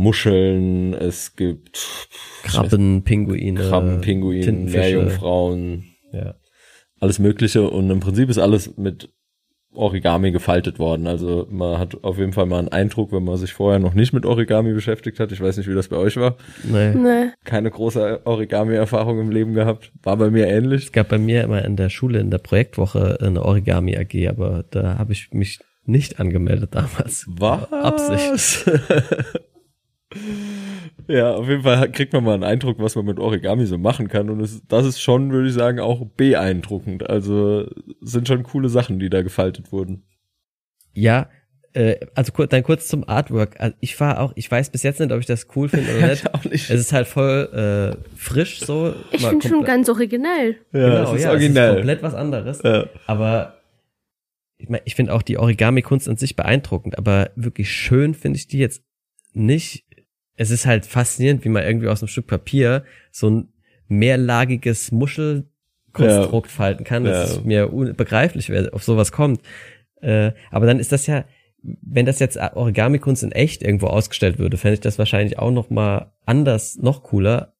Muscheln, es gibt Krabben, Pinguine, Krabben, Pinguine, Meerjungfrauen, ja. alles Mögliche und im Prinzip ist alles mit Origami gefaltet worden. Also man hat auf jeden Fall mal einen Eindruck, wenn man sich vorher noch nicht mit Origami beschäftigt hat. Ich weiß nicht, wie das bei euch war. Nee. nee. Keine große Origami-Erfahrung im Leben gehabt. War bei mir ähnlich. Es gab bei mir immer in der Schule in der Projektwoche eine Origami AG, aber da habe ich mich nicht angemeldet damals. Was? Absicht. ja, auf jeden Fall kriegt man mal einen Eindruck, was man mit Origami so machen kann. Und es, das ist schon, würde ich sagen, auch beeindruckend. Also sind schon coole Sachen, die da gefaltet wurden. Ja, äh, also kur dann kurz zum Artwork. Also ich war auch, ich weiß bis jetzt nicht, ob ich das cool finde oder nicht. auch nicht. Es ist halt voll äh, frisch so. Ich finde schon ganz originell. Ja, genau, es ist ja, originell. Es ist komplett was anderes. ja. Aber ich meine, ich finde auch die Origami-Kunst an sich beeindruckend, aber wirklich schön finde ich die jetzt nicht. Es ist halt faszinierend, wie man irgendwie aus einem Stück Papier so ein mehrlagiges Muschelkonstrukt falten kann. Das Ja. ist mir unbegreiflich, wer auf sowas kommt. Äh, aber dann ist das ja, wenn das jetzt Origami-Kunst in echt irgendwo ausgestellt würde, fände ich das wahrscheinlich auch noch mal anders, noch cooler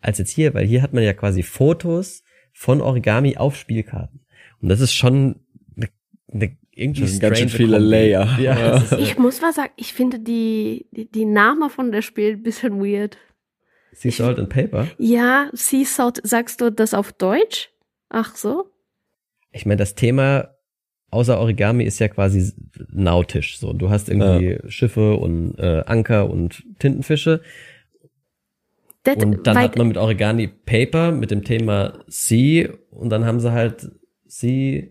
als jetzt hier, weil hier hat man ja quasi Fotos von Origami auf Spielkarten. Und das ist schon eine, eine irgendwie Das ganz schön viele Kombi. Layer. Ja, Ja. ist, Ich muss was sagen, ich finde die, die, die Namen von der Spiel ein bisschen weird. Sea Salt and Paper. Ja, Sea Salt, sagst du das auf Deutsch? Ach so? Ich meine, das Thema außer Origami ist ja quasi nautisch. So, du hast irgendwie Schiffe und äh, Anker und Tintenfische. Das, Und dann hat man mit Origami Paper mit dem Thema Sea und dann haben sie halt Sea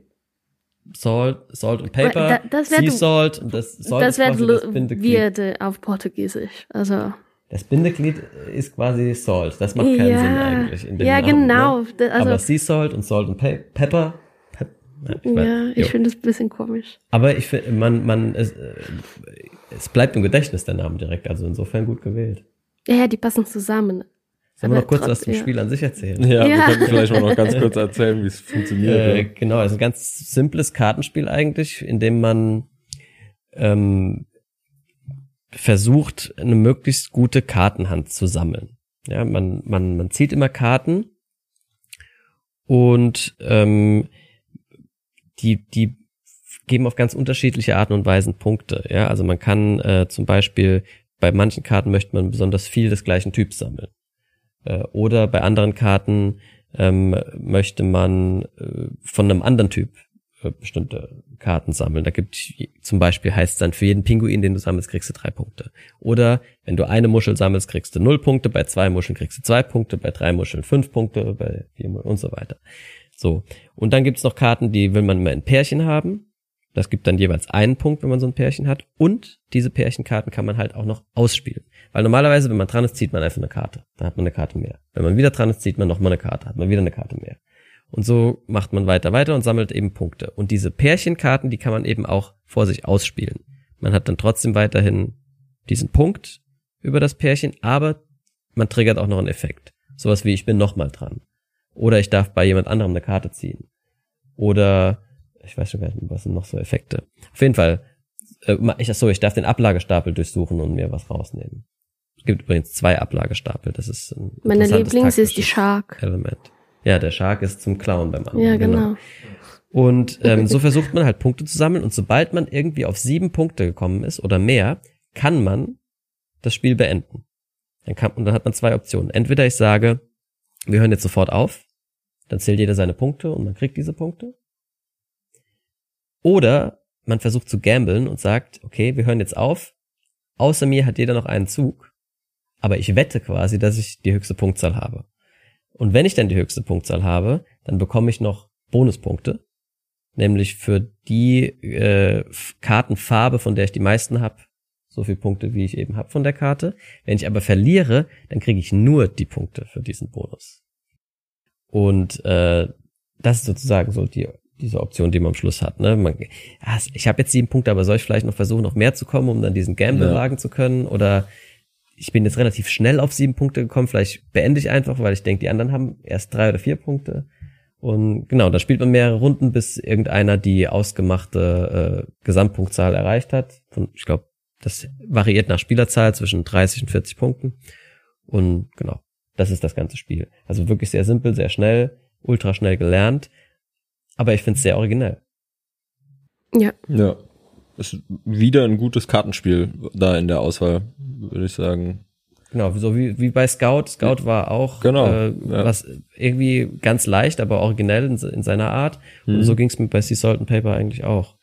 Salt, Salt und Paper, Da- das Sea wird- Salt und das Salt das ist das wird Bindeglied. weird äh, auf Portugiesisch. Also. Das Bindeglied ist quasi Salt. Das macht keinen ja, Sinn eigentlich. In dem ja, Namen, genau. Ne? Also, Aber Sea Salt und Salt und Pe Pepper. Pep ja, ich weiß, ja, ich finde es ein bisschen komisch. Aber ich finde, man, man, es, äh, es bleibt im Gedächtnis der Name direkt. Also insofern gut gewählt. Ja, ja, die passen zusammen. Sollen wir noch kurz was zum ja. Spiel an sich erzählen? Ja, wir Ja. könnten vielleicht mal noch ganz kurz erzählen, wie es funktioniert. Äh, ja. genau, es ist ein ganz simples Kartenspiel eigentlich, in dem man ähm, versucht, eine möglichst gute Kartenhand zu sammeln. Ja, man, man, man zieht immer Karten und ähm, die, die geben auf ganz unterschiedliche Arten und Weisen Punkte. Ja, also man kann äh, zum Beispiel bei manchen Karten möchte man besonders viel des gleichen Typs sammeln. Äh, oder bei anderen Karten ähm, möchte man äh, von einem anderen Typ äh, bestimmte Karten sammeln. Da gibt zum Beispiel heißt es dann für jeden Pinguin, den du sammelst, kriegst du drei Punkte. Oder wenn du eine Muschel sammelst, kriegst du null Punkte. Bei zwei Muscheln kriegst du zwei Punkte. Bei drei Muscheln fünf Punkte. Bei vier Muscheln und so weiter. So und dann gibt's noch Karten, die will man immer in Pärchen haben. Das gibt dann jeweils einen Punkt, wenn man so ein Pärchen hat. Und diese Pärchenkarten kann man halt auch noch ausspielen. Weil normalerweise, wenn man dran ist, zieht man einfach eine Karte. Dann hat man eine Karte mehr. Wenn man wieder dran ist, zieht man noch mal eine Karte. Hat man wieder eine Karte mehr. Und so macht man weiter, weiter und sammelt eben Punkte. Und diese Pärchenkarten, die kann man eben auch vor sich ausspielen. Man hat dann trotzdem weiterhin diesen Punkt über das Pärchen, aber man triggert auch noch einen Effekt. Sowas wie ich bin noch mal dran. Oder ich darf bei jemand anderem eine Karte ziehen. Oder ich weiß schon gar nicht, was sind noch so Effekte. Auf jeden Fall, äh, ich, so, ich darf den Ablagestapel durchsuchen und mir was rausnehmen. Es gibt übrigens zwei Ablagestapel. Das ist ein Meine Lieblings ist die Shark. Element. Ja, der Shark ist zum Klauen beim anderen. Ja, genau. Und ähm, so versucht man halt Punkte zu sammeln und sobald man irgendwie auf sieben Punkte gekommen ist oder mehr, kann man das Spiel beenden. Dann kann, und dann hat man zwei Optionen. Entweder ich sage, wir hören jetzt sofort auf, dann zählt jeder seine Punkte und man kriegt diese Punkte. Oder man versucht zu gamblen und sagt, okay, wir hören jetzt auf, außer mir hat jeder noch einen Zug, aber ich wette quasi, dass ich die höchste Punktzahl habe. Und wenn ich dann die höchste Punktzahl habe, dann bekomme ich noch Bonuspunkte, nämlich für die äh, Kartenfarbe, von der ich die meisten habe, so viele Punkte, wie ich eben habe von der Karte. Wenn ich aber verliere, dann kriege ich nur die Punkte für diesen Bonus. Und äh, das ist sozusagen so die diese Option, die man am Schluss hat. Ne? Man, ah, ich habe jetzt sieben Punkte, aber soll ich vielleicht noch versuchen, noch mehr zu kommen, um dann diesen Gamble Ja. wagen zu können? Oder ich bin jetzt relativ schnell auf sieben Punkte gekommen, vielleicht beende ich einfach, weil ich denke, die anderen haben erst drei oder vier Punkte. Und genau, da spielt man mehrere Runden, bis irgendeiner die ausgemachte äh, Gesamtpunktzahl erreicht hat. Und ich glaube, das variiert nach Spielerzahl zwischen 30 und 40 Punkten. Und genau, das ist das ganze Spiel. Also wirklich sehr simpel, sehr schnell, ultra schnell gelernt. Aber ich finde es sehr originell. Ja, Ja. Ist wieder ein gutes Kartenspiel da in der Auswahl, würde ich sagen. Genau, so wie, wie bei Scout. Scout war auch Genau, äh, ja. was irgendwie ganz leicht, aber originell in, in seiner Art. Und Mhm. so ging es mir bei Sea Salt and Paper eigentlich auch.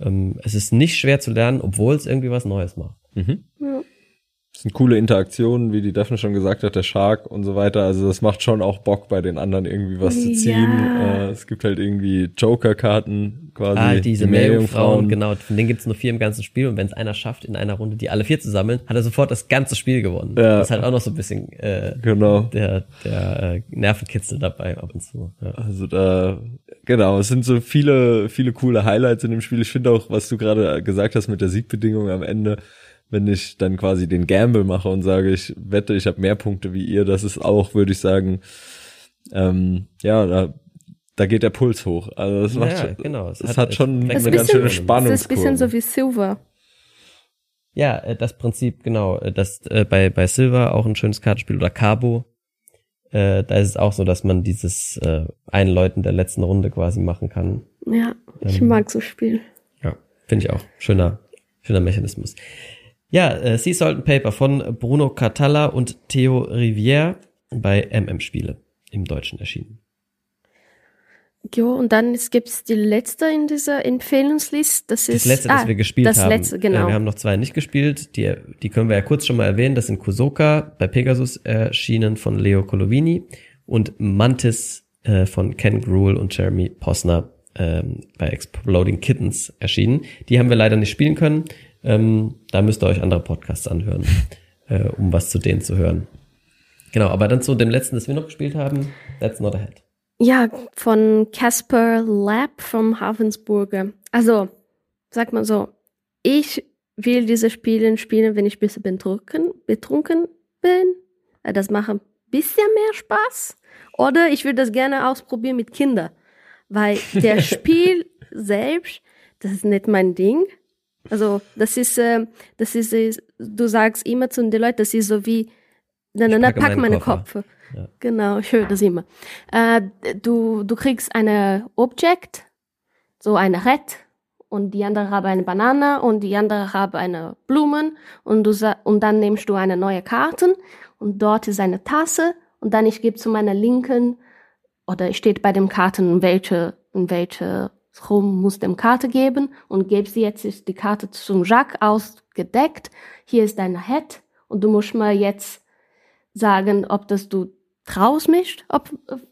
Ähm, es ist nicht schwer zu lernen, obwohl es irgendwie was Neues macht. Mhm. Ja. Das sind coole Interaktionen, wie die Daphne schon gesagt hat, der Shark und so weiter. Also das macht schon auch Bock bei den anderen irgendwie was zu ziehen. Ja. Äh, es gibt halt irgendwie Joker-Karten quasi. Ah, diese die Meerjungfrauen, genau. Von denen gibt's nur vier im ganzen Spiel und wenn es einer schafft, in einer Runde die alle vier zu sammeln, hat er sofort das ganze Spiel gewonnen. Ja. Das ist halt auch noch so ein bisschen äh, Genau. der, der äh, Nervenkitzel dabei ab und zu. Ja. Also da, genau, es sind so viele, viele coole Highlights in dem Spiel. Ich finde auch, was du gerade gesagt hast mit der Siegbedingung am Ende, wenn ich dann quasi den Gamble mache und sage, ich wette, ich habe mehr Punkte wie ihr, das ist auch, würde ich sagen, ähm, ja, da, da geht der Puls hoch. Also das macht Ja, schon, genau. Es es hat- hat, schon eine ein ganz bisschen- schöne das ist Spannung. Das ist ein bisschen so wie Silver. Ja, äh, das Prinzip, genau, äh, das äh, bei, bei Silver auch ein schönes Kartenspiel oder Cabo. Äh, da ist es auch so, dass man dieses äh, Einläuten der letzten Runde quasi machen kann. Ja, ich Ähm, mag so Spiel. Ja, finde ich auch. Schöner, schöner Mechanismus. Ja, äh, Sea Salt and Paper von Bruno Catalla und Theo Rivière bei MM Spiele im Deutschen erschienen. Jo, und dann es gibt's die letzte in dieser Empfehlungsliste. Das ist Das letzte, das ah, wir gespielt das haben. letzte, genau. Äh, wir haben noch zwei nicht gespielt. Die, die können wir ja kurz schon mal erwähnen. Das sind Kusoka bei Pegasus erschienen von Leo Colovini und Mantis äh, von Ken Gruel und Jeremy Posner ähm, bei Exploding Kittens erschienen. Die haben wir leider nicht spielen können. Ähm, da müsst ihr euch andere Podcasts anhören, äh, um was zu denen zu hören. Genau, aber dann zu dem letzten, das wir noch gespielt haben, That's Not a Head. Ja, von Casper Lab vom Havensburger. Also, sag mal so, ich will diese Spiele spielen, wenn ich ein bisschen betrunken, betrunken bin. Äh, Das macht ein bisschen mehr Spaß. Oder ich will das gerne ausprobieren mit Kindern. Weil der Spiel selbst, das ist nicht mein Ding. Also, das ist, äh, das ist, äh, du sagst immer zu den Leuten, das ist so wie, na, na, na, pack meinen meine Koffer. Kopf. Ja. Genau, ich höre das immer. Äh, du, du kriegst eine Objekt, so eine Red, und die andere haben eine Banane und die andere haben eine Blumen und du und dann nimmst du eine neue Karte und dort ist eine Tasse und dann ich gebe zu meiner linken oder steht bei dem Karten in welche in welche rum muss dem Karte geben und gebe sie jetzt die Karte zum Jacques ausgedeckt. Hier ist deine Head und du musst mal jetzt sagen, ob das du traust mich, ob,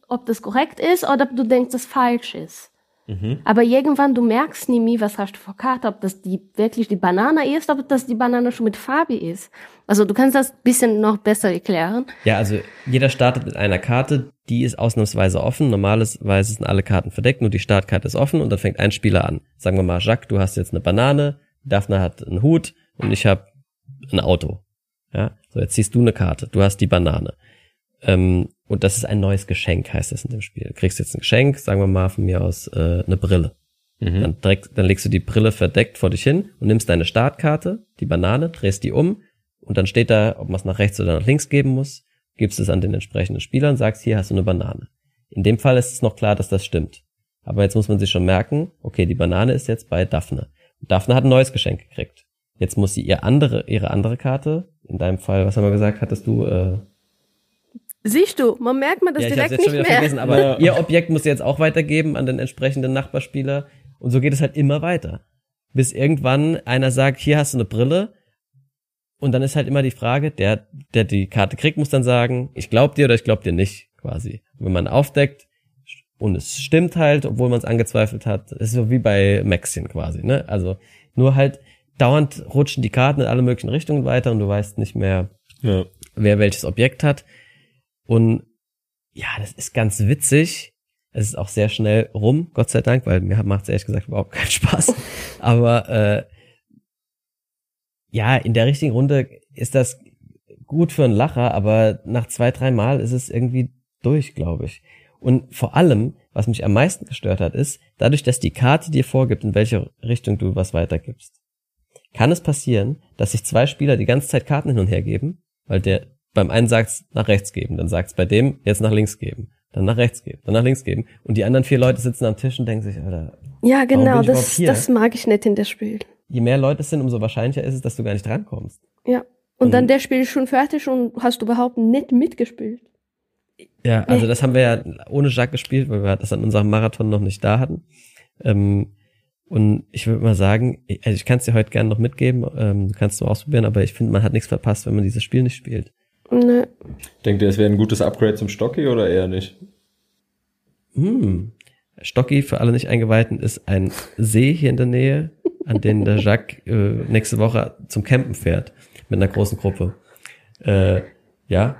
ob das korrekt ist oder ob du denkst, das falsch ist. Mhm. Aber irgendwann, du merkst nie mehr, was hast du für Karte, ob das die wirklich die Banane ist, ob das die Banane schon mit Farbe ist. Also du kannst das bisschen noch besser erklären. Ja, also jeder startet mit einer Karte, die ist ausnahmsweise offen. Normalerweise sind alle Karten verdeckt, nur die Startkarte ist offen und dann fängt ein Spieler an. Sagen wir mal, Jacques, du hast jetzt eine Banane, Daphne hat einen Hut und ich habe ein Auto. Ja, so jetzt ziehst du eine Karte, du hast die Banane. Ähm, und das ist ein neues Geschenk, heißt das in dem Spiel. Du kriegst jetzt ein Geschenk, sagen wir mal von mir aus äh, eine Brille. Mhm. Dann, direkt, dann legst du die Brille verdeckt vor dich hin und nimmst deine Startkarte, die Banane, drehst die um und dann steht da, ob man es nach rechts oder nach links geben muss, gibst es an den entsprechenden Spieler und sagst, hier hast du eine Banane. In dem Fall ist es noch klar, dass das stimmt. Aber jetzt muss man sich schon merken, okay, die Banane ist jetzt bei Daphne. Und Daphne hat ein neues Geschenk gekriegt. Jetzt muss sie ihr andere, ihre andere Karte, in deinem Fall, was haben wir gesagt, hattest du, äh, Siehst du, man merkt man das ja, ich hab's direkt jetzt schon nicht wieder mehr. vergessen, aber ihr Objekt muss sie jetzt auch weitergeben an den entsprechenden Nachbarspieler. Und so geht es halt immer weiter. Bis irgendwann einer sagt, hier hast du eine Brille. Und dann ist halt immer die Frage, der, der die Karte kriegt, muss dann sagen, ich glaub dir oder ich glaub dir nicht, quasi. Und wenn man aufdeckt und es stimmt halt, obwohl man es angezweifelt hat, ist so wie bei Maxien quasi, ne? Also nur halt dauernd rutschen die Karten in alle möglichen Richtungen weiter und du weißt nicht mehr, Ja. wer welches Objekt hat. Und ja, das ist ganz witzig. Es ist auch sehr schnell rum, Gott sei Dank, weil mir macht es ehrlich gesagt überhaupt keinen Spaß. Aber äh, ja, in der richtigen Runde ist das gut für einen Lacher, aber nach zwei, drei Mal ist es irgendwie durch, glaube ich. Und vor allem, was mich am meisten gestört hat, ist, dadurch, dass die Karte dir vorgibt, in welche Richtung du was weitergibst, kann es passieren, dass sich zwei Spieler die ganze Zeit Karten hin und her geben, weil der beim einen sagt's nach rechts geben, dann sagt's bei dem jetzt nach links geben, dann nach rechts geben, dann nach links geben und die anderen vier Leute sitzen am Tisch und denken sich, Alter, Ja, bin genau, das, hier? das mag ich nicht in der Spiel. je mehr Leute es sind, umso wahrscheinlicher ist es, dass du gar nicht drankommst. Ja. Und dann Und- der Spiel ist schon fertig und hast du überhaupt nicht mitgespielt. Ja, also das haben wir ja ohne Jacques gespielt, weil wir das an unserem Marathon noch nicht da hatten. Ähm, Und ich würde mal sagen, ich, also ich kann es dir heute gerne noch mitgeben, ähm, kannst du ausprobieren, aber ich finde, man hat nichts verpasst, wenn man dieses Spiel nicht spielt. Nö. Denkt ihr, es wäre ein gutes Upgrade zum Stocky oder eher nicht? Hm. Stocki, für alle nicht Eingeweihten, ist ein See hier in der Nähe, an den der Jacques äh, nächste Woche zum Campen fährt. Mit einer großen Gruppe. Äh, ja.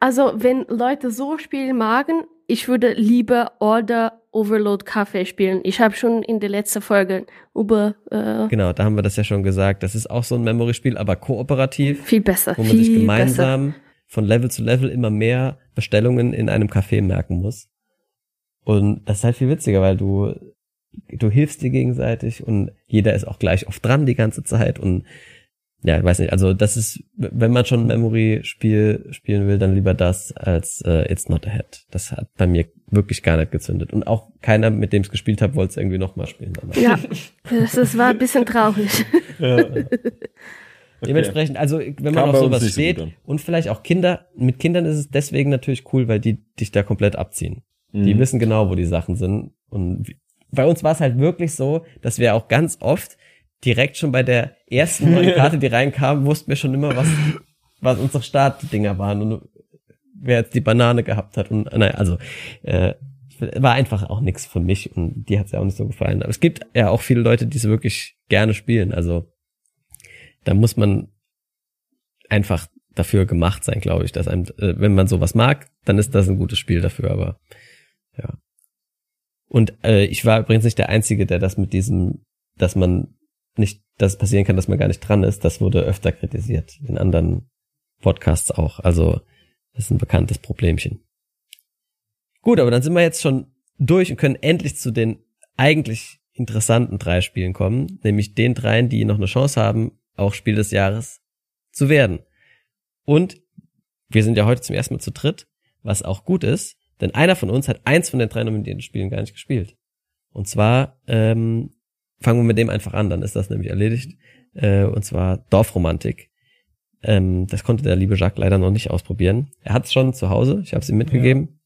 Also, wenn Leute so spielen magen, ich würde lieber Order Overload Kaffee spielen. Ich habe schon in der letzten Folge über äh, Genau, da haben wir das ja schon gesagt. Das ist auch so ein Memory-Spiel, aber kooperativ, viel besser, wo man sich besser. gemeinsam von Level zu Level immer mehr Bestellungen in einem Café merken muss. Und das ist halt viel witziger, weil du, du hilfst dir gegenseitig und jeder ist auch gleich oft dran die ganze Zeit und ja, ich weiß nicht, also das ist, wenn man schon ein Memory-Spiel spielen will, dann lieber das als äh, It's Not Ahead. Das hat bei mir wirklich gar nicht gezündet. Und auch keiner, mit dem ich gespielt habe, wollte es irgendwie nochmal spielen. danach. Ja, das, das war ein bisschen traurig. Dementsprechend, also wenn man Kam auf sowas so steht gut an. und vielleicht auch Kinder, mit Kindern ist es deswegen natürlich cool, weil die dich da komplett abziehen. Die Mhm. wissen genau, wo die Sachen sind. Und bei uns war es halt wirklich so, dass wir auch ganz oft direkt schon bei der ersten neuen Karte, die reinkam, wussten wir schon immer, was, was unsere Startdinger waren und wer jetzt die Banane gehabt hat. Und naja, also äh, war einfach auch nichts für mich und die hat es ja auch nicht so gefallen. Aber es gibt ja auch viele Leute, die es wirklich gerne spielen. Also da muss man einfach dafür gemacht sein, glaube ich, dass einem, äh, wenn man sowas mag, dann ist das ein gutes Spiel dafür, aber ja. Und äh, ich war übrigens nicht der Einzige, der das mit diesem, dass man nicht, dass es passieren kann, dass man gar nicht dran ist, das wurde öfter kritisiert, in anderen Podcasts auch. Also das ist ein bekanntes Problemchen. Gut, aber dann sind wir jetzt schon durch und können endlich zu den eigentlich interessanten drei Spielen kommen, nämlich den dreien, die noch eine Chance haben, auch Spiel des Jahres zu werden. Und wir sind ja heute zum ersten Mal zu dritt, was auch gut ist, denn einer von uns hat eins von den drei nominierten Spielen gar nicht gespielt. Und zwar ähm, fangen wir mit dem einfach an, dann ist das nämlich erledigt. Äh, und zwar Dorfromantik. Ähm, das konnte der liebe Jacques leider noch nicht ausprobieren. Er hat es schon zu Hause, ich habe es ihm mitgegeben.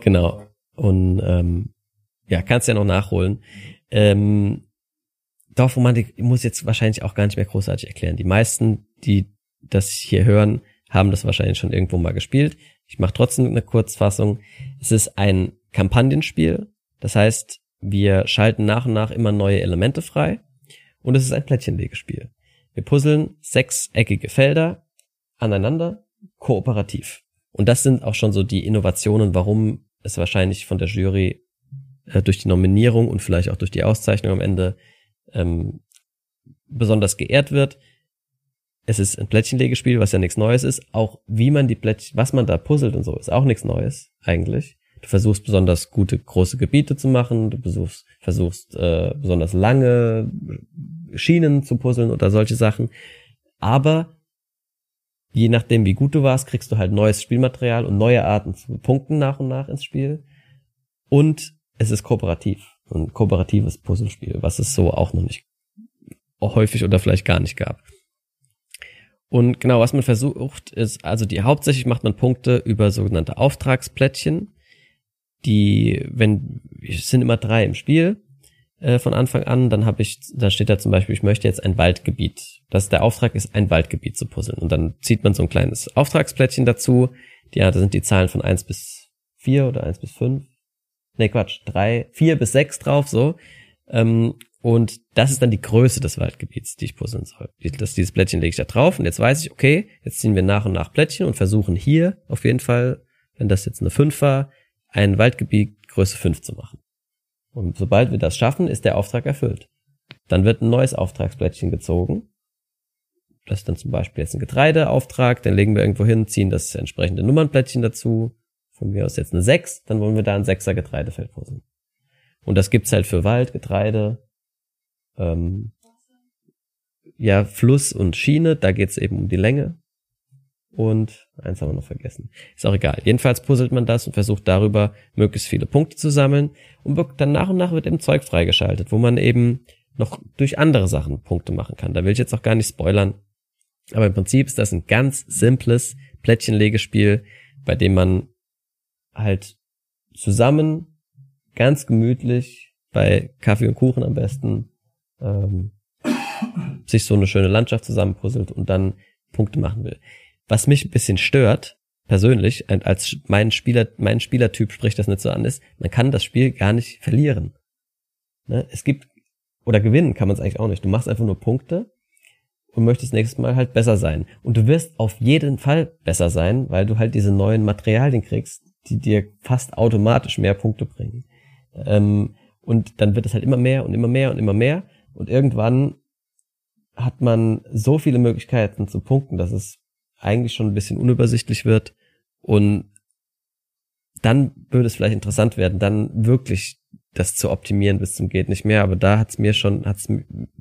Genau. Und ähm, ja, kannst ja noch nachholen. Ähm, Dorfromantik muss jetzt wahrscheinlich auch gar nicht mehr großartig erklären. Die meisten, die das hier hören, haben das wahrscheinlich schon irgendwo mal gespielt. Ich mache trotzdem eine Kurzfassung. Es ist ein Kampagnenspiel. Das heißt, wir schalten nach und nach immer neue Elemente frei. Und es ist ein Plättchenlegespiel. Wir puzzeln sechseckige Felder aneinander, kooperativ. Und das sind auch schon so die Innovationen, warum es wahrscheinlich von der Jury äh, durch die Nominierung und vielleicht auch durch die Auszeichnung am Ende ähm, besonders geehrt wird. Es ist ein Plättchenlegespiel, was ja nichts Neues ist. Auch wie man die Plättchen, was man da puzzelt und so, ist auch nichts Neues eigentlich. Du versuchst besonders gute große Gebiete zu machen. Du versuchst, versuchst äh, besonders lange Schienen zu puzzeln oder solche Sachen. Aber je nachdem, wie gut du warst, kriegst du halt neues Spielmaterial und neue Arten zu punkten nach und nach ins Spiel. Und es ist kooperativ. Ein kooperatives Puzzlespiel, was es so auch noch nicht häufig oder vielleicht gar nicht gab. Und genau, was man versucht ist, also die hauptsächlich macht man Punkte über sogenannte Auftragsplättchen, die, wenn, es sind immer drei im Spiel äh, von Anfang an, dann habe ich, da steht da zum Beispiel, ich möchte jetzt ein Waldgebiet. Das der Auftrag ist, ein Waldgebiet zu puzzeln. Und dann zieht man so ein kleines Auftragsplättchen dazu. Ja, da sind die Zahlen von eins bis vier oder eins bis fünf. Nee, Quatsch, drei, vier bis sechs drauf, so. Ähm, und das ist dann die Größe des Waldgebiets, die ich puzzeln soll. Das, dieses Plättchen lege ich da drauf und jetzt weiß ich, okay, jetzt ziehen wir nach und nach Plättchen und versuchen hier auf jeden Fall, wenn das jetzt eine 5 war, ein Waldgebiet Größe 5 zu machen. Und sobald wir das schaffen, ist der Auftrag erfüllt. Dann wird ein neues Auftragsplättchen gezogen. Das ist dann zum Beispiel jetzt ein Getreideauftrag, den legen wir irgendwo hin, ziehen das entsprechende Nummernplättchen dazu. Von mir aus jetzt eine 6, dann wollen wir da ein 6er Getreidefeld puzzeln. Und das gibt's halt für Wald, Getreide, ähm, ja, Fluss und Schiene, da geht's eben um die Länge. Und eins haben wir noch vergessen. Ist auch egal. Jedenfalls puzzelt man das und versucht darüber möglichst viele Punkte zu sammeln. Und dann nach und nach wird eben Zeug freigeschaltet, wo man eben noch durch andere Sachen Punkte machen kann. Da will ich jetzt auch gar nicht spoilern. Aber im Prinzip ist das ein ganz simples Plättchenlegespiel, bei dem man halt zusammen ganz gemütlich bei Kaffee und Kuchen am besten ähm, sich so eine schöne Landschaft zusammenpuzzelt und dann Punkte machen will. Was mich ein bisschen stört, persönlich, als mein Spieler, mein Spielertyp spricht das nicht so an, ist, man kann das Spiel gar nicht verlieren. Ne? Es gibt, oder gewinnen kann man es eigentlich auch nicht. Du machst einfach nur Punkte und möchtest nächstes Mal halt besser sein. Und du wirst auf jeden Fall besser sein, weil du halt diese neuen Materialien kriegst, die dir fast automatisch mehr Punkte bringen. Ähm, und dann wird es halt immer mehr und immer mehr und immer mehr. Und irgendwann hat man so viele Möglichkeiten zu punkten, dass es eigentlich schon ein bisschen unübersichtlich wird. Und dann würde es vielleicht interessant werden, dann wirklich das zu optimieren bis zum geht nicht mehr. Aber da hat's mir schon, hat's,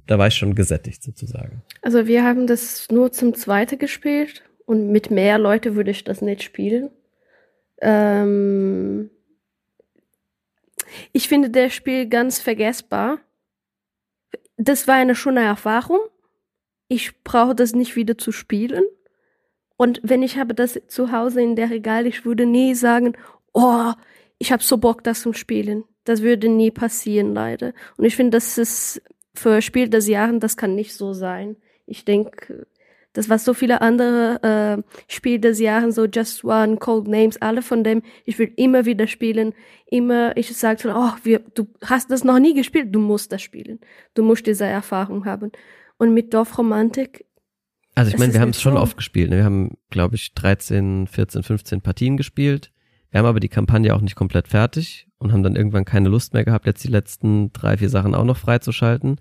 da war ich schon gesättigt sozusagen. Also wir haben das nur zum Zweite gespielt und mit mehr Leute würde ich das nicht spielen. Ähm ich finde das Spiel ganz vergessbar. Das war eine schöne Erfahrung. Ich brauche das nicht wieder zu spielen. Und wenn ich habe das zu Hause in der Regal, ich würde nie sagen, oh, ich habe so Bock, das zu spielen. Das würde nie passieren, leider. Und ich finde, das ist für Spiel des Jahres, das kann nicht so sein. Ich denke, das war so viele andere äh, Spiele des Jahres, so Just One, Cold Names, alle von dem, ich will immer wieder spielen. Immer, ich sage schon, oh, wir, du hast das noch nie gespielt, du musst das spielen. Du musst diese Erfahrung haben. Und mit Dorfromantik. Also ich meine, wir haben es schon so. oft gespielt. Ne? Wir haben, glaube ich, 13, 14, 15 Partien gespielt. Wir haben aber die Kampagne auch nicht komplett fertig und haben dann irgendwann keine Lust mehr gehabt, jetzt die letzten drei, vier Sachen auch noch freizuschalten.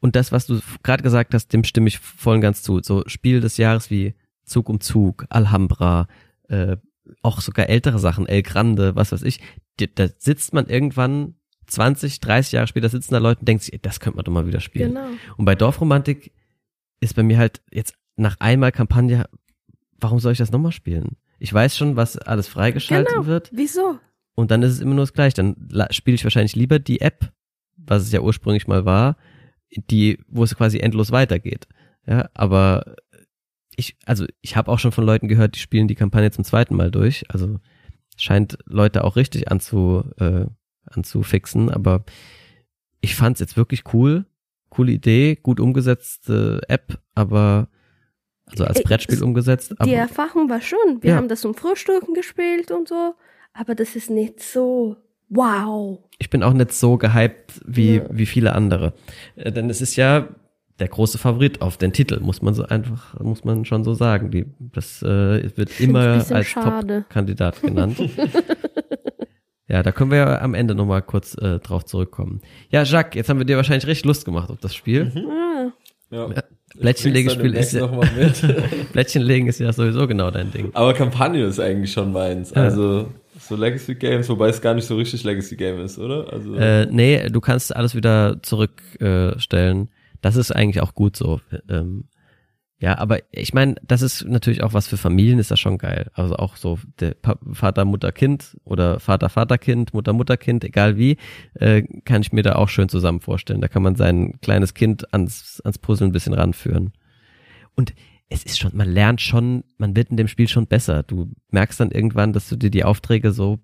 Und das, was du gerade gesagt hast, dem stimme ich voll und ganz zu. So Spiel des Jahres wie Zug um Zug, Alhambra, äh, auch sogar ältere Sachen, El Grande, was weiß ich. Da sitzt man irgendwann 20, 30 Jahre später sitzen da Leute und denkt sich, das könnte man doch mal wieder spielen. Genau. Und bei Dorfromantik ist bei mir halt jetzt nach einmal Kampagne, warum soll ich das nochmal spielen? Ich weiß schon, was alles freigeschaltet genau. wird. Wieso? Und dann ist es immer nur das gleiche. Dann spiele ich wahrscheinlich lieber die App, was es ja ursprünglich mal war, die, wo es quasi endlos weitergeht. Ja, aber ich, also ich habe auch schon von Leuten gehört, die spielen die Kampagne zum zweiten Mal durch. Also scheint Leute auch richtig anzu, äh, anzufixen, aber ich fand's jetzt wirklich cool. Coole Idee, gut umgesetzte App, aber also als Brettspiel umgesetzt. die Erfahrung war schon. Wir ja. haben das zum Frühstücken gespielt und so, aber das ist nicht so wow. Ich bin auch nicht so gehypt wie, ja. wie viele andere. Äh, denn es ist ja der große Favorit auf den Titel, muss man so einfach, muss man schon so sagen. Die, das äh, wird immer als Top-Kandidat genannt. Ja, da können wir ja am Ende nochmal kurz äh, drauf zurückkommen. Ja, Jacques, jetzt haben wir dir wahrscheinlich recht Lust gemacht auf das Spiel. Mhm. Ah. Ja. Ja. Plättchenlegespiel ist ja, Plättchenlegen ist ja sowieso genau dein Ding. Aber Kampagne ist eigentlich schon meins. Also so Legacy Games, wobei es gar nicht so richtig Legacy Game ist, oder? Also äh, nee, du kannst alles wieder zurückstellen. Äh, das ist eigentlich auch gut so. Ähm, ja, aber ich meine, das ist natürlich auch was für Familien, ist das schon geil. Also auch so der Vater, Mutter, Kind oder Vater, Vater, Kind, Mutter, Mutter, Kind, egal wie, äh, kann ich mir da auch schön zusammen vorstellen. Da kann man sein kleines Kind ans, ans Puzzle ein bisschen ranführen. Und es ist schon, man lernt schon, man wird in dem Spiel schon besser. Du merkst dann irgendwann, dass du dir die Aufträge so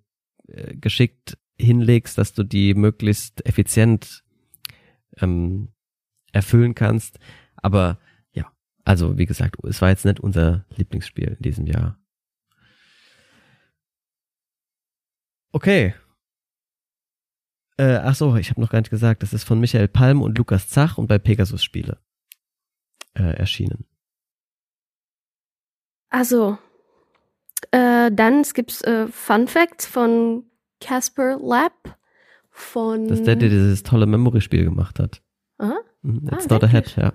äh, geschickt hinlegst, dass du die möglichst effizient ähm, erfüllen kannst. Aber also, wie gesagt, es war jetzt nicht unser Lieblingsspiel in diesem Jahr. Okay. Äh, ach so, ich habe noch gar nicht gesagt, das ist von Michael Palm und Lukas Zach und bei Pegasus Spiele äh, erschienen. Also, äh, dann gibt's äh, Fun Facts von Casper Lab von. Das ist der, der dieses tolle Memory-Spiel gemacht hat. Aha. Mhm, it's ah, not a head, ja.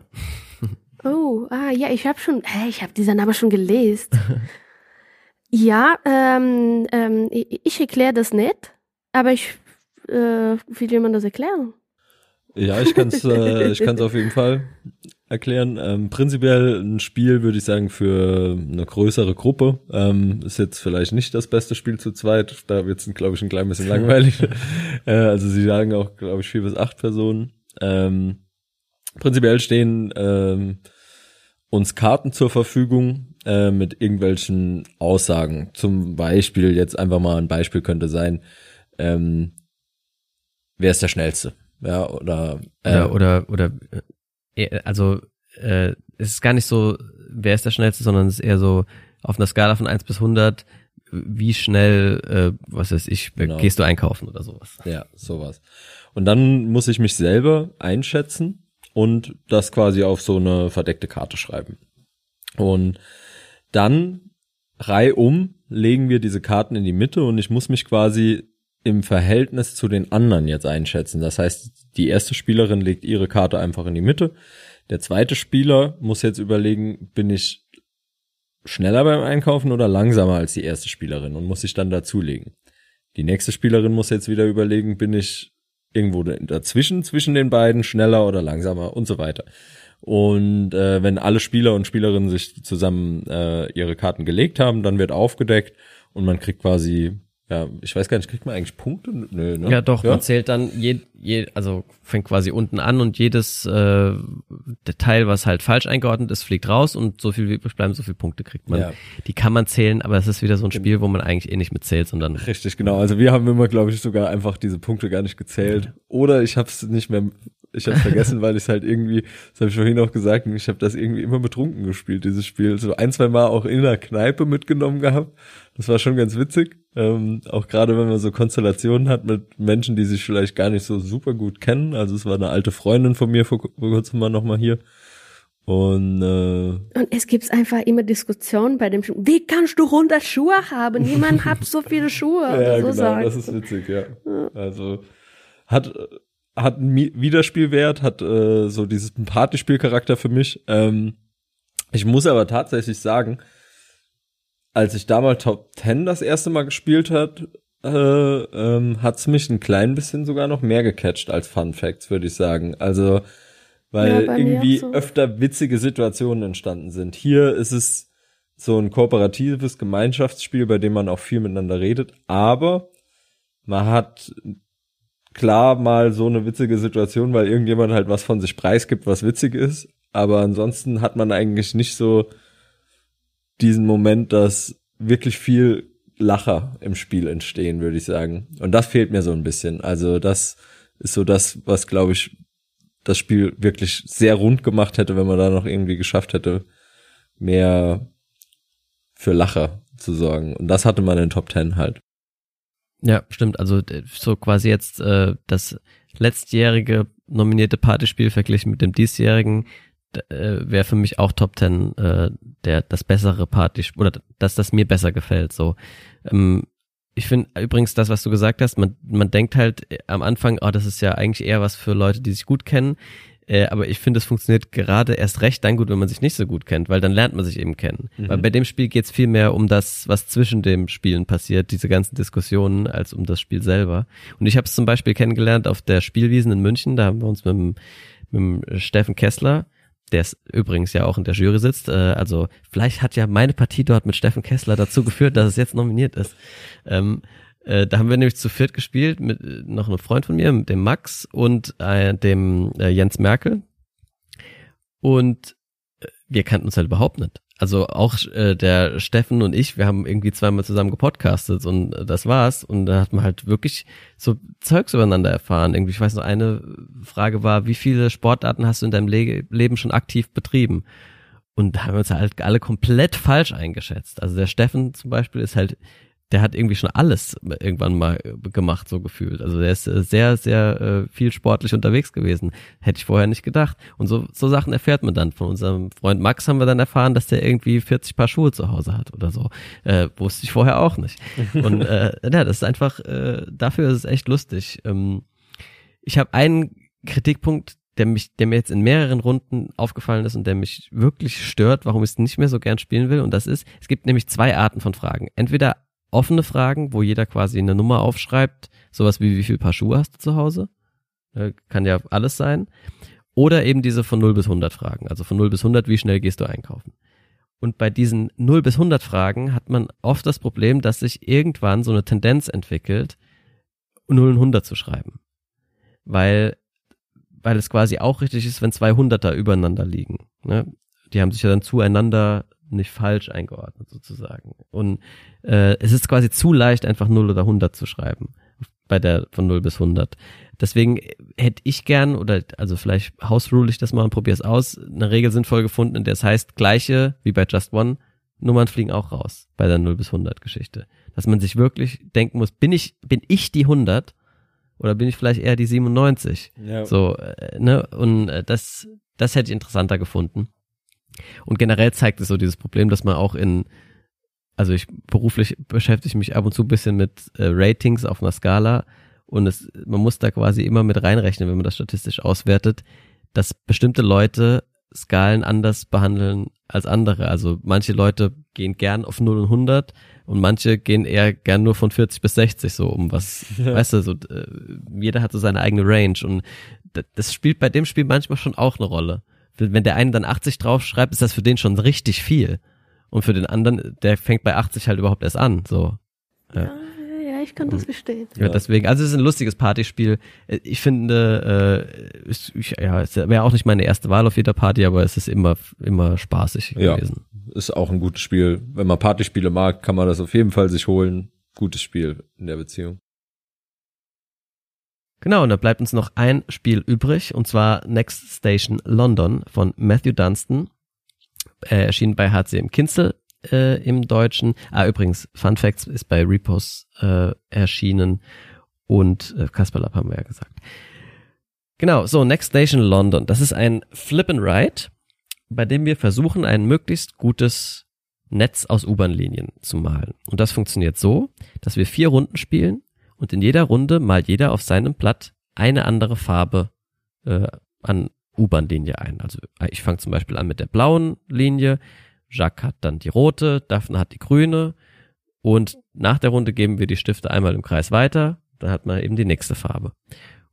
Oh, ah, ja, ich habe schon, hey, ich habe diesen Namen schon gelesen. ja, ähm, ähm, ich, ich erkläre das nicht, aber ich, äh, wie will man das erklären? Ja, ich kann es äh, ich kann's auf jeden Fall erklären. Ähm, prinzipiell ein Spiel, würde ich sagen, für eine größere Gruppe. Ähm, ist jetzt vielleicht nicht das beste Spiel zu zweit. Da wird es, glaube ich, ein klein bisschen langweilig. äh, also sie sagen auch, glaube ich, vier bis acht Personen. Ähm, Prinzipiell stehen ähm, uns Karten zur Verfügung äh, mit irgendwelchen Aussagen. Zum Beispiel, jetzt einfach mal ein Beispiel könnte sein, ähm, wer ist der Schnellste? Ja, oder, äh, ja, oder, oder, äh, also, äh, es ist gar nicht so, wer ist der Schnellste, sondern es ist eher so, auf einer Skala von 1 bis 100, wie schnell, äh, was weiß ich, genau. gehst du einkaufen oder sowas. Ja, sowas. Und dann muss ich mich selber einschätzen und das quasi auf so eine verdeckte Karte schreiben. Und dann reihum legen wir diese Karten in die Mitte und ich muss mich quasi im Verhältnis zu den anderen jetzt einschätzen. Das heißt, die erste Spielerin legt ihre Karte einfach in die Mitte. Der zweite Spieler muss jetzt überlegen, bin ich schneller beim Einkaufen oder langsamer als die erste Spielerin und muss sich dann dazulegen. Die nächste Spielerin muss jetzt wieder überlegen, bin ich irgendwo dazwischen, zwischen den beiden, schneller oder langsamer und so weiter. Und äh, wenn alle Spieler und Spielerinnen sich zusammen äh, ihre Karten gelegt haben, dann wird aufgedeckt und man kriegt quasi ja, ich weiß gar nicht, kriegt man eigentlich Punkte? Nö, ne? Ja, doch, ja? man zählt dann je, je, also fängt quasi unten an und jedes äh, Detail, was halt falsch eingeordnet ist, fliegt raus und so viel wie übrig bleiben, so viele Punkte kriegt man. Ja. Die kann man zählen, aber es ist wieder so ein Spiel, wo man eigentlich eh nicht mitzählt, sondern. Richtig, genau. Also wir haben immer, glaube ich, sogar einfach diese Punkte gar nicht gezählt. Oder ich habe es nicht mehr ich habe vergessen, weil ich es halt irgendwie, das habe ich vorhin auch gesagt, ich habe das irgendwie immer betrunken gespielt, dieses Spiel. So ein, zwei Mal auch in der Kneipe mitgenommen gehabt. Das war schon ganz witzig. Ähm, auch gerade wenn man so Konstellationen hat mit Menschen, die sich vielleicht gar nicht so super gut kennen. Also es war eine alte Freundin von mir vor, vor kurzem mal nochmal hier. Und, äh, und es gibt einfach immer Diskussionen bei dem Schuh. Wie kannst du 100 Schuhe haben? Niemand hat so viele Schuhe. ja, so genau, sagen. das ist witzig, ja. Also hat hat einen Wiederspielwert, hat äh, so dieses Partyspielcharakter für mich. Ähm, ich muss aber tatsächlich sagen, als ich damals Top 10 das erste Mal gespielt hat, äh, ähm, hat's mich ein klein bisschen sogar noch mehr gecatcht als Fun Facts, würde ich sagen. Also, weil ja, irgendwie so. öfter witzige Situationen entstanden sind. Hier ist es so ein kooperatives Gemeinschaftsspiel, bei dem man auch viel miteinander redet, aber man hat klar mal so eine witzige Situation, weil irgendjemand halt was von sich preisgibt, was witzig ist. Aber ansonsten hat man eigentlich nicht so diesen Moment, dass wirklich viel Lacher im Spiel entstehen, würde ich sagen. Und das fehlt mir so ein bisschen. Also das ist so das, was glaube ich das Spiel wirklich sehr rund gemacht hätte, wenn man da noch irgendwie geschafft hätte, mehr für Lacher zu sorgen. Und das hatte man in Top Ten halt. Ja, stimmt. Also so quasi jetzt äh, das letztjährige nominierte Partyspiel verglichen mit dem diesjährigen äh, wäre für mich auch Top Ten äh, der das bessere Partyspiel oder dass das mir besser gefällt. So, ähm, ich finde übrigens das, was du gesagt hast, man man denkt halt am Anfang, oh, das ist ja eigentlich eher was für Leute, die sich gut kennen. Äh, aber ich finde, es funktioniert gerade erst recht dann gut, wenn man sich nicht so gut kennt, weil dann lernt man sich eben kennen. Mhm. Weil bei dem Spiel geht es viel mehr um das, was zwischen dem Spielen passiert, diese ganzen Diskussionen, als um das Spiel selber. Und ich habe es zum Beispiel kennengelernt auf der Spielwiesen in München, da haben wir uns mit dem, mit dem Steffen Kessler, der ist übrigens ja auch in der Jury sitzt. Äh, also vielleicht hat ja meine Partie dort mit Steffen Kessler dazu geführt, dass es jetzt nominiert ist. Ähm, äh, da haben wir nämlich zu viert gespielt mit äh, noch einem Freund von mir, dem Max und äh, dem äh, Jens Merkel. Und wir kannten uns halt überhaupt nicht. Also auch der Steffen und ich, wir haben irgendwie zweimal zusammen gepodcastet und das war's. Und da hat man halt wirklich so Zeugs übereinander erfahren. Irgendwie, ich weiß noch, eine Frage war, wie viele Sportarten hast du in deinem Le Leben schon aktiv betrieben? Und da haben wir uns halt alle komplett falsch eingeschätzt. Also der Steffen zum Beispiel ist halt der hat irgendwie schon alles irgendwann mal äh, gemacht, so gefühlt. Also der ist äh, sehr, sehr äh, viel sportlich unterwegs gewesen. Hätte ich vorher nicht gedacht. Und so, so Sachen erfährt man dann. Von unserem Freund Max haben wir dann erfahren, dass der irgendwie 40 Paar Schuhe zu Hause hat oder so. Äh, wusste ich vorher auch nicht. Und äh, ja, das ist einfach, äh, dafür ist es echt lustig. Ähm, ich habe einen Kritikpunkt, der mich, der mir jetzt in mehreren Runden aufgefallen ist und der mich wirklich stört, warum ich es nicht mehr so gern spielen will. Und das ist, es gibt nämlich zwei Arten von Fragen. Entweder offene Fragen, wo jeder quasi eine Nummer aufschreibt, sowas wie wie viel Paar Schuhe hast du zu Hause? Äh, kann ja alles sein. Oder eben diese von 0 bis 100 Fragen. Also von 0 bis 100, wie schnell gehst du einkaufen? Und bei diesen 0 bis 100 Fragen hat man oft das Problem, dass sich irgendwann so eine Tendenz entwickelt, 0 und 100 zu schreiben. Weil, weil es quasi auch richtig ist, wenn zwei Hunderter übereinander liegen. Ne? Die haben sich ja dann zueinander nicht falsch eingeordnet sozusagen. Und äh, es ist quasi zu leicht, einfach 0 oder 100 zu schreiben bei der von 0 bis 100. deswegen hätte ich gern, oder also vielleicht hausrule ich das mal und probiere es aus, eine Regel sinnvoll gefunden, in der es heißt, gleiche wie bei Just One, Nummern fliegen auch raus bei der 0 bis 100 Geschichte. Dass man sich wirklich denken muss, bin ich, bin ich die 100 oder bin ich vielleicht eher die 97? Ja. So, äh, ne, und äh, das, das hätte ich interessanter gefunden. Und generell zeigt es so dieses Problem, dass man auch in, also ich beruflich beschäftige mich ab und zu ein bisschen mit äh, Ratings auf einer Skala und es, man muss da quasi immer mit reinrechnen, wenn man das statistisch auswertet, dass bestimmte Leute Skalen anders behandeln als andere. Also manche Leute gehen gern auf 0 und 100 und manche gehen eher gern nur von 40 bis 60 so um was, ja. weißt du, so äh, jeder hat so seine eigene Range und das spielt bei dem Spiel manchmal schon auch eine Rolle. Wenn der eine dann 80 draufschreibt, ist das für den schon richtig viel. Und für den anderen, der fängt bei 80 halt überhaupt erst an, so. Ja. ja ich kann das verstehen. Ja, deswegen, also es ist ein lustiges Partyspiel. Ich finde, äh, ist, ich, ja, es wäre auch nicht meine erste Wahl auf jeder Party, aber es ist immer, immer spaßig ja, gewesen. Ist auch ein gutes Spiel. Wenn man Partyspiele mag, kann man das auf jeden Fall sich holen. Gutes Spiel in der Beziehung. Genau, und da bleibt uns noch ein Spiel übrig, und zwar Next Station London von Matthew Dunstan. Er erschien bei HCM Kinzel äh, im Deutschen. Ah, übrigens, Fun Facts ist bei Repos äh, erschienen und äh, Kasper Lapp haben wir ja gesagt. Genau, so Next Station London. Das ist ein Flip and Ride, bei dem wir versuchen, ein möglichst gutes Netz aus U-Bahn-Linien zu malen. Und das funktioniert so, dass wir vier Runden spielen und in jeder Runde malt jeder auf seinem Blatt eine andere Farbe äh, an U-Bahn-Linie ein. Also ich fange zum Beispiel an mit der blauen Linie, Jacques hat dann die rote, Daphne hat die grüne und nach der Runde geben wir die Stifte einmal im Kreis weiter, dann hat man eben die nächste Farbe.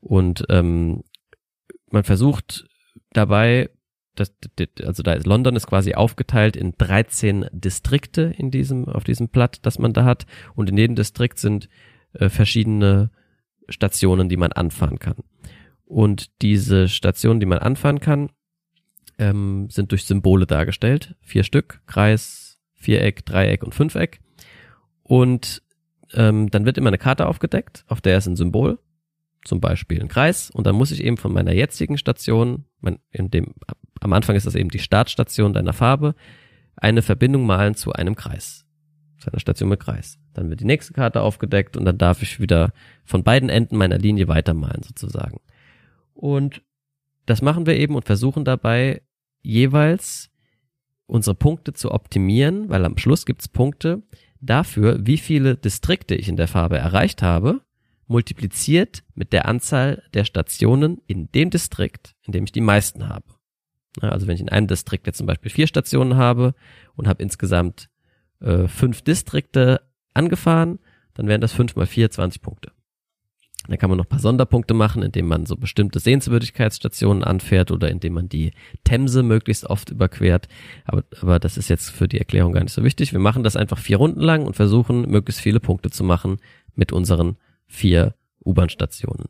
Und ähm, man versucht dabei, das, also da ist London ist quasi aufgeteilt in 13 Distrikte in diesem, auf diesem Blatt, das man da hat. Und in jedem Distrikt sind äh, verschiedene Stationen, die man anfahren kann. Und diese Stationen, die man anfahren kann, ähm, sind durch Symbole dargestellt. Vier Stück, Kreis, Viereck, Dreieck und Fünfeck. Und ähm, dann wird immer eine Karte aufgedeckt, auf der ist ein Symbol, zum Beispiel ein Kreis. Und dann muss ich eben von meiner jetzigen Station, mein, in dem, am Anfang ist das eben die Startstation deiner Farbe, eine Verbindung malen zu einem Kreis. Zu einer Station Kreis. Dann wird die nächste Karte aufgedeckt und dann darf ich wieder von beiden Enden meiner Linie weitermalen sozusagen. Und das machen wir eben und versuchen dabei jeweils unsere Punkte zu optimieren, weil am Schluss gibt's Punkte dafür, wie viele Distrikte ich in der Farbe erreicht habe, multipliziert mit der Anzahl der Stationen in dem Distrikt, in dem ich die meisten habe. Also wenn ich in einem Distrikt jetzt zum Beispiel vier Stationen habe und habe insgesamt äh, fünf Distrikte angefahren, dann wären das fünf mal vier 20 Punkte. Da kann man noch ein paar Sonderpunkte machen, indem man so bestimmte Sehenswürdigkeitsstationen anfährt oder indem man die Themse möglichst oft überquert. Aber, aber das ist jetzt für die Erklärung gar nicht so wichtig. Wir machen das einfach vier Runden lang und versuchen, möglichst viele Punkte zu machen mit unseren vier U-Bahn-Stationen.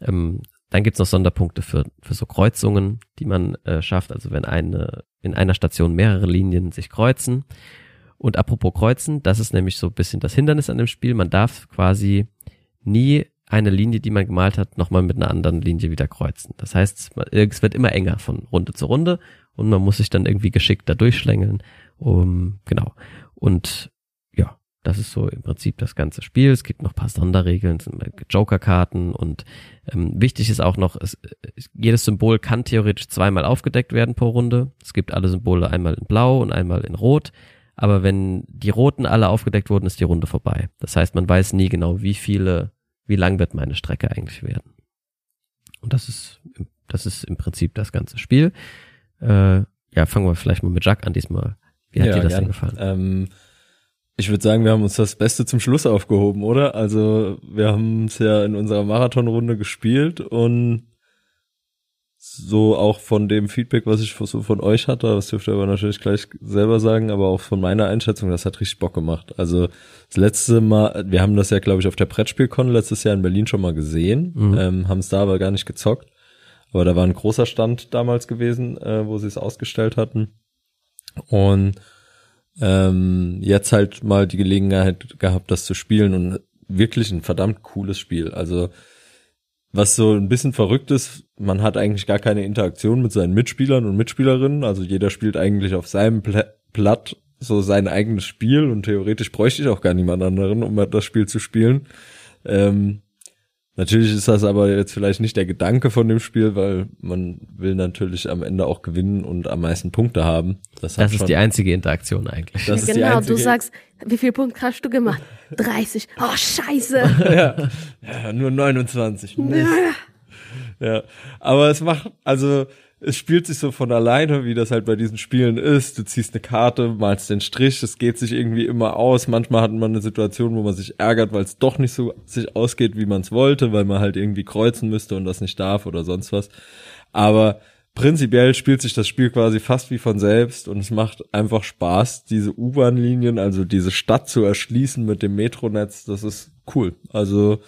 Ähm, dann gibt's noch Sonderpunkte für, für so Kreuzungen, die man äh, schafft. Also wenn eine, in einer Station mehrere Linien sich kreuzen. Und apropos Kreuzen, das ist nämlich so ein bisschen das Hindernis an dem Spiel. Man darf quasi nie eine Linie, die man gemalt hat, nochmal mit einer anderen Linie wieder kreuzen. Das heißt, es wird immer enger von Runde zu Runde und man muss sich dann irgendwie geschickt da durchschlängeln. Um, genau. Und ja, das ist so im Prinzip das ganze Spiel. Es gibt noch paar Sonderregeln, Joker-Karten und ähm, wichtig ist auch noch, es, jedes Symbol kann theoretisch zweimal aufgedeckt werden pro Runde. Es gibt alle Symbole einmal in Blau und einmal in Rot. Aber wenn die roten alle aufgedeckt wurden, ist die Runde vorbei. Das heißt, man weiß nie genau, wie viele wie lang wird meine Strecke eigentlich werden. Und das ist, das ist im Prinzip das ganze Spiel. Äh, ja, fangen wir vielleicht mal mit Jacques an diesmal. Wie hat ja, dir das denn gefallen? Ähm, ich würde sagen, wir haben uns das Beste zum Schluss aufgehoben, oder? Also wir haben es ja in unserer Marathonrunde gespielt und so auch von dem Feedback, was ich so von euch hatte, das dürft ihr aber natürlich gleich selber sagen, aber auch von meiner Einschätzung, das hat richtig Bock gemacht. Also das letzte Mal, wir haben das ja, glaube ich, auf der Brettspielkon letztes Jahr in Berlin schon mal gesehen, mhm. ähm, haben es da aber gar nicht gezockt. Aber da war ein großer Stand damals gewesen, äh, wo sie es ausgestellt hatten. Und ähm, jetzt halt mal die Gelegenheit gehabt, das zu spielen und wirklich ein verdammt cooles Spiel. Also was so ein bisschen verrückt ist, man hat eigentlich gar keine Interaktion mit seinen Mitspielern und Mitspielerinnen. Also jeder spielt eigentlich auf seinem Pl Blatt so sein eigenes Spiel und theoretisch bräuchte ich auch gar niemand anderen, um das Spiel zu spielen. Ähm, natürlich ist das aber jetzt vielleicht nicht der Gedanke von dem Spiel, weil man will natürlich am Ende auch gewinnen und am meisten Punkte haben. Das, das ist die einzige Interaktion eigentlich. Das ja, genau, du sagst, wie viel Punkte hast du gemacht? 30. Oh, scheiße. ja. ja, nur 29. Ja. ja, aber es macht, also es spielt sich so von alleine, wie das halt bei diesen Spielen ist. Du ziehst eine Karte, malst den Strich, es geht sich irgendwie immer aus. Manchmal hat man eine Situation, wo man sich ärgert, weil es doch nicht so sich ausgeht, wie man es wollte, weil man halt irgendwie kreuzen müsste und das nicht darf oder sonst was. Aber prinzipiell spielt sich das Spiel quasi fast wie von selbst und es macht einfach Spaß, diese U-Bahn-Linien, also diese Stadt zu erschließen mit dem Metronetz. Das ist cool. Also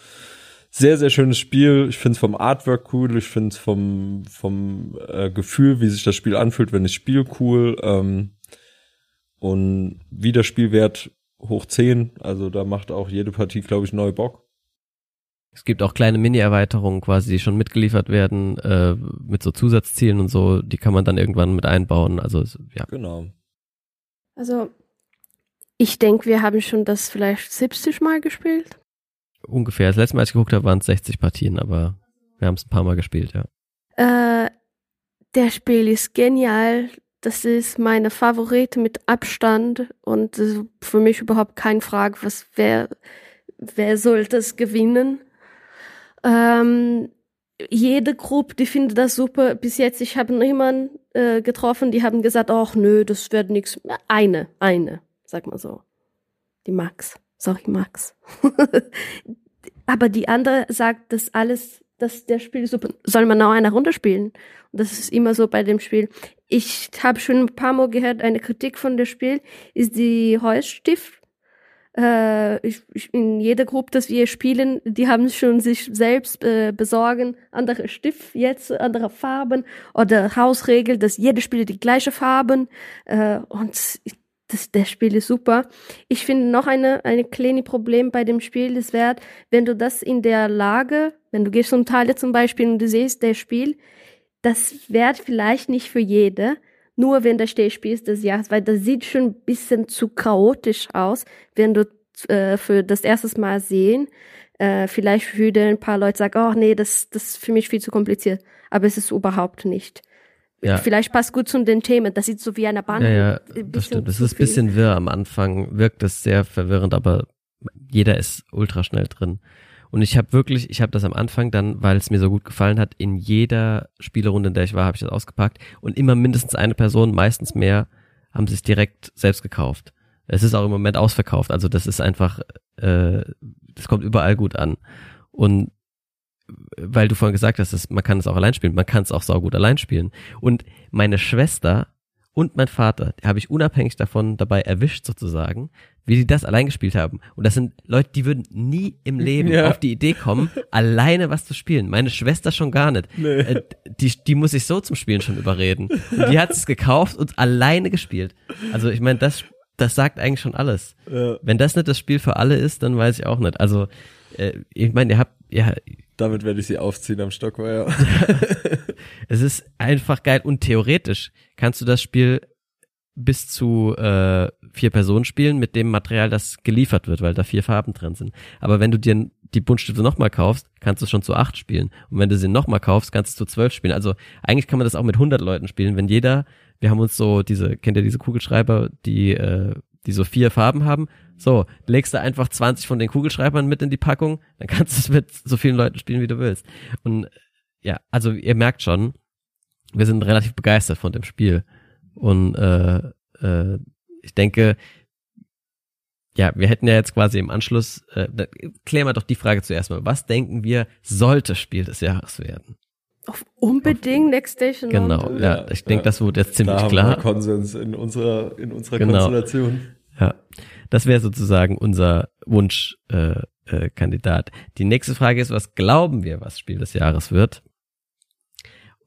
sehr, sehr schönes Spiel. Ich finde es vom Artwork cool. Ich finde es vom, vom äh, Gefühl, wie sich das Spiel anfühlt, wenn ich spiele, cool. Ähm, und Wiederspielwert hoch 10. Also da macht auch jede Partie, glaube ich, neu Bock. Es gibt auch kleine Mini-Erweiterungen quasi, die schon mitgeliefert werden, äh, mit so Zusatzzielen und so, die kann man dann irgendwann mit einbauen. Also ja. Genau. Also ich denke, wir haben schon das vielleicht 70 Mal gespielt. Ungefähr. Das letzte Mal, als ich geguckt habe, waren es 60 Partien, aber wir haben es ein paar Mal gespielt, ja. Äh, der Spiel ist genial. Das ist meine Favorite mit Abstand und für mich überhaupt keine Frage, was wer wer soll das gewinnen. Ähm, jede Gruppe, die findet das super. Bis jetzt, ich habe niemanden äh, getroffen, die haben gesagt, ach nö, das wird nichts. Eine, eine, sag mal so. Die Max. Sorry, Max. Aber die andere sagt, dass alles, dass der Spiel super, soll man auch eine Runde spielen. Und das ist immer so bei dem Spiel. Ich habe schon ein paar Mal gehört, eine Kritik von dem Spiel ist die Holzstift. Äh, ich, ich, in jeder Gruppe, dass wir spielen, die haben schon sich selbst äh, besorgen, andere Stift jetzt, andere Farben oder Hausregel, dass jeder Spieler die gleiche Farben. Äh, und ich das, der Spiel ist super. Ich finde noch eine, eine kleine Problem bei dem Spiel ist wert, wenn du das in der Lage, wenn du gehst zum Teile zum Beispiel und du siehst der Spiel, das wert vielleicht nicht für jede, nur wenn der Stehspiel ist des Jahres, weil das sieht schon ein bisschen zu chaotisch aus, wenn du äh, für das erste Mal sehen. Äh, vielleicht würde ein paar Leute sagen, oh nee, das, das ist für mich viel zu kompliziert. Aber es ist überhaupt nicht. Ja. Vielleicht passt gut zu den Themen. Das sieht so wie eine Band. Ja, ja, das stimmt. Es ist ein bisschen wirr am Anfang, wirkt es sehr verwirrend, aber jeder ist ultra schnell drin. Und ich habe wirklich, ich habe das am Anfang dann, weil es mir so gut gefallen hat, in jeder Spielerunde, in der ich war, habe ich das ausgepackt. Und immer mindestens eine Person, meistens mehr, haben sich direkt selbst gekauft. Es ist auch im Moment ausverkauft. Also das ist einfach, äh, das kommt überall gut an. Und weil du vorhin gesagt hast, dass man kann es auch allein spielen, man kann es auch saugut allein spielen. Und meine Schwester und mein Vater, die habe ich unabhängig davon dabei erwischt sozusagen, wie die das allein gespielt haben. Und das sind Leute, die würden nie im Leben ja. auf die Idee kommen, alleine was zu spielen. Meine Schwester schon gar nicht. Nee. Äh, die, die muss ich so zum Spielen schon überreden. Und die hat es gekauft und alleine gespielt. Also ich meine, das, das sagt eigentlich schon alles. Ja. Wenn das nicht das Spiel für alle ist, dann weiß ich auch nicht. Also äh, ich meine, ihr habt, ja, damit werde ich sie aufziehen am Stockweiher. es ist einfach geil und theoretisch kannst du das Spiel bis zu äh, vier Personen spielen mit dem Material, das geliefert wird, weil da vier Farben drin sind. Aber wenn du dir die Buntstifte nochmal kaufst, kannst du schon zu acht spielen. Und wenn du sie nochmal kaufst, kannst du zu zwölf spielen. Also eigentlich kann man das auch mit hundert Leuten spielen, wenn jeder, wir haben uns so diese, kennt ihr diese Kugelschreiber, die, äh, die so vier Farben haben so, legst du einfach 20 von den Kugelschreibern mit in die Packung, dann kannst du es mit so vielen Leuten spielen, wie du willst. Und ja, also ihr merkt schon, wir sind relativ begeistert von dem Spiel. Und äh, äh, ich denke, ja, wir hätten ja jetzt quasi im Anschluss, äh, klären wir doch die Frage zuerst mal. Was denken wir, sollte Spiel des Jahres werden? Auf unbedingt Auf, Next Station. Genau, ja, ich denke, ja. das wurde jetzt ziemlich da klar. Haben wir Konsens in unserer, in unserer genau. Konstellation. Ja. Das wäre sozusagen unser Wunschkandidat. Äh, äh, Kandidat. Die nächste Frage ist, was glauben wir, was Spiel des Jahres wird?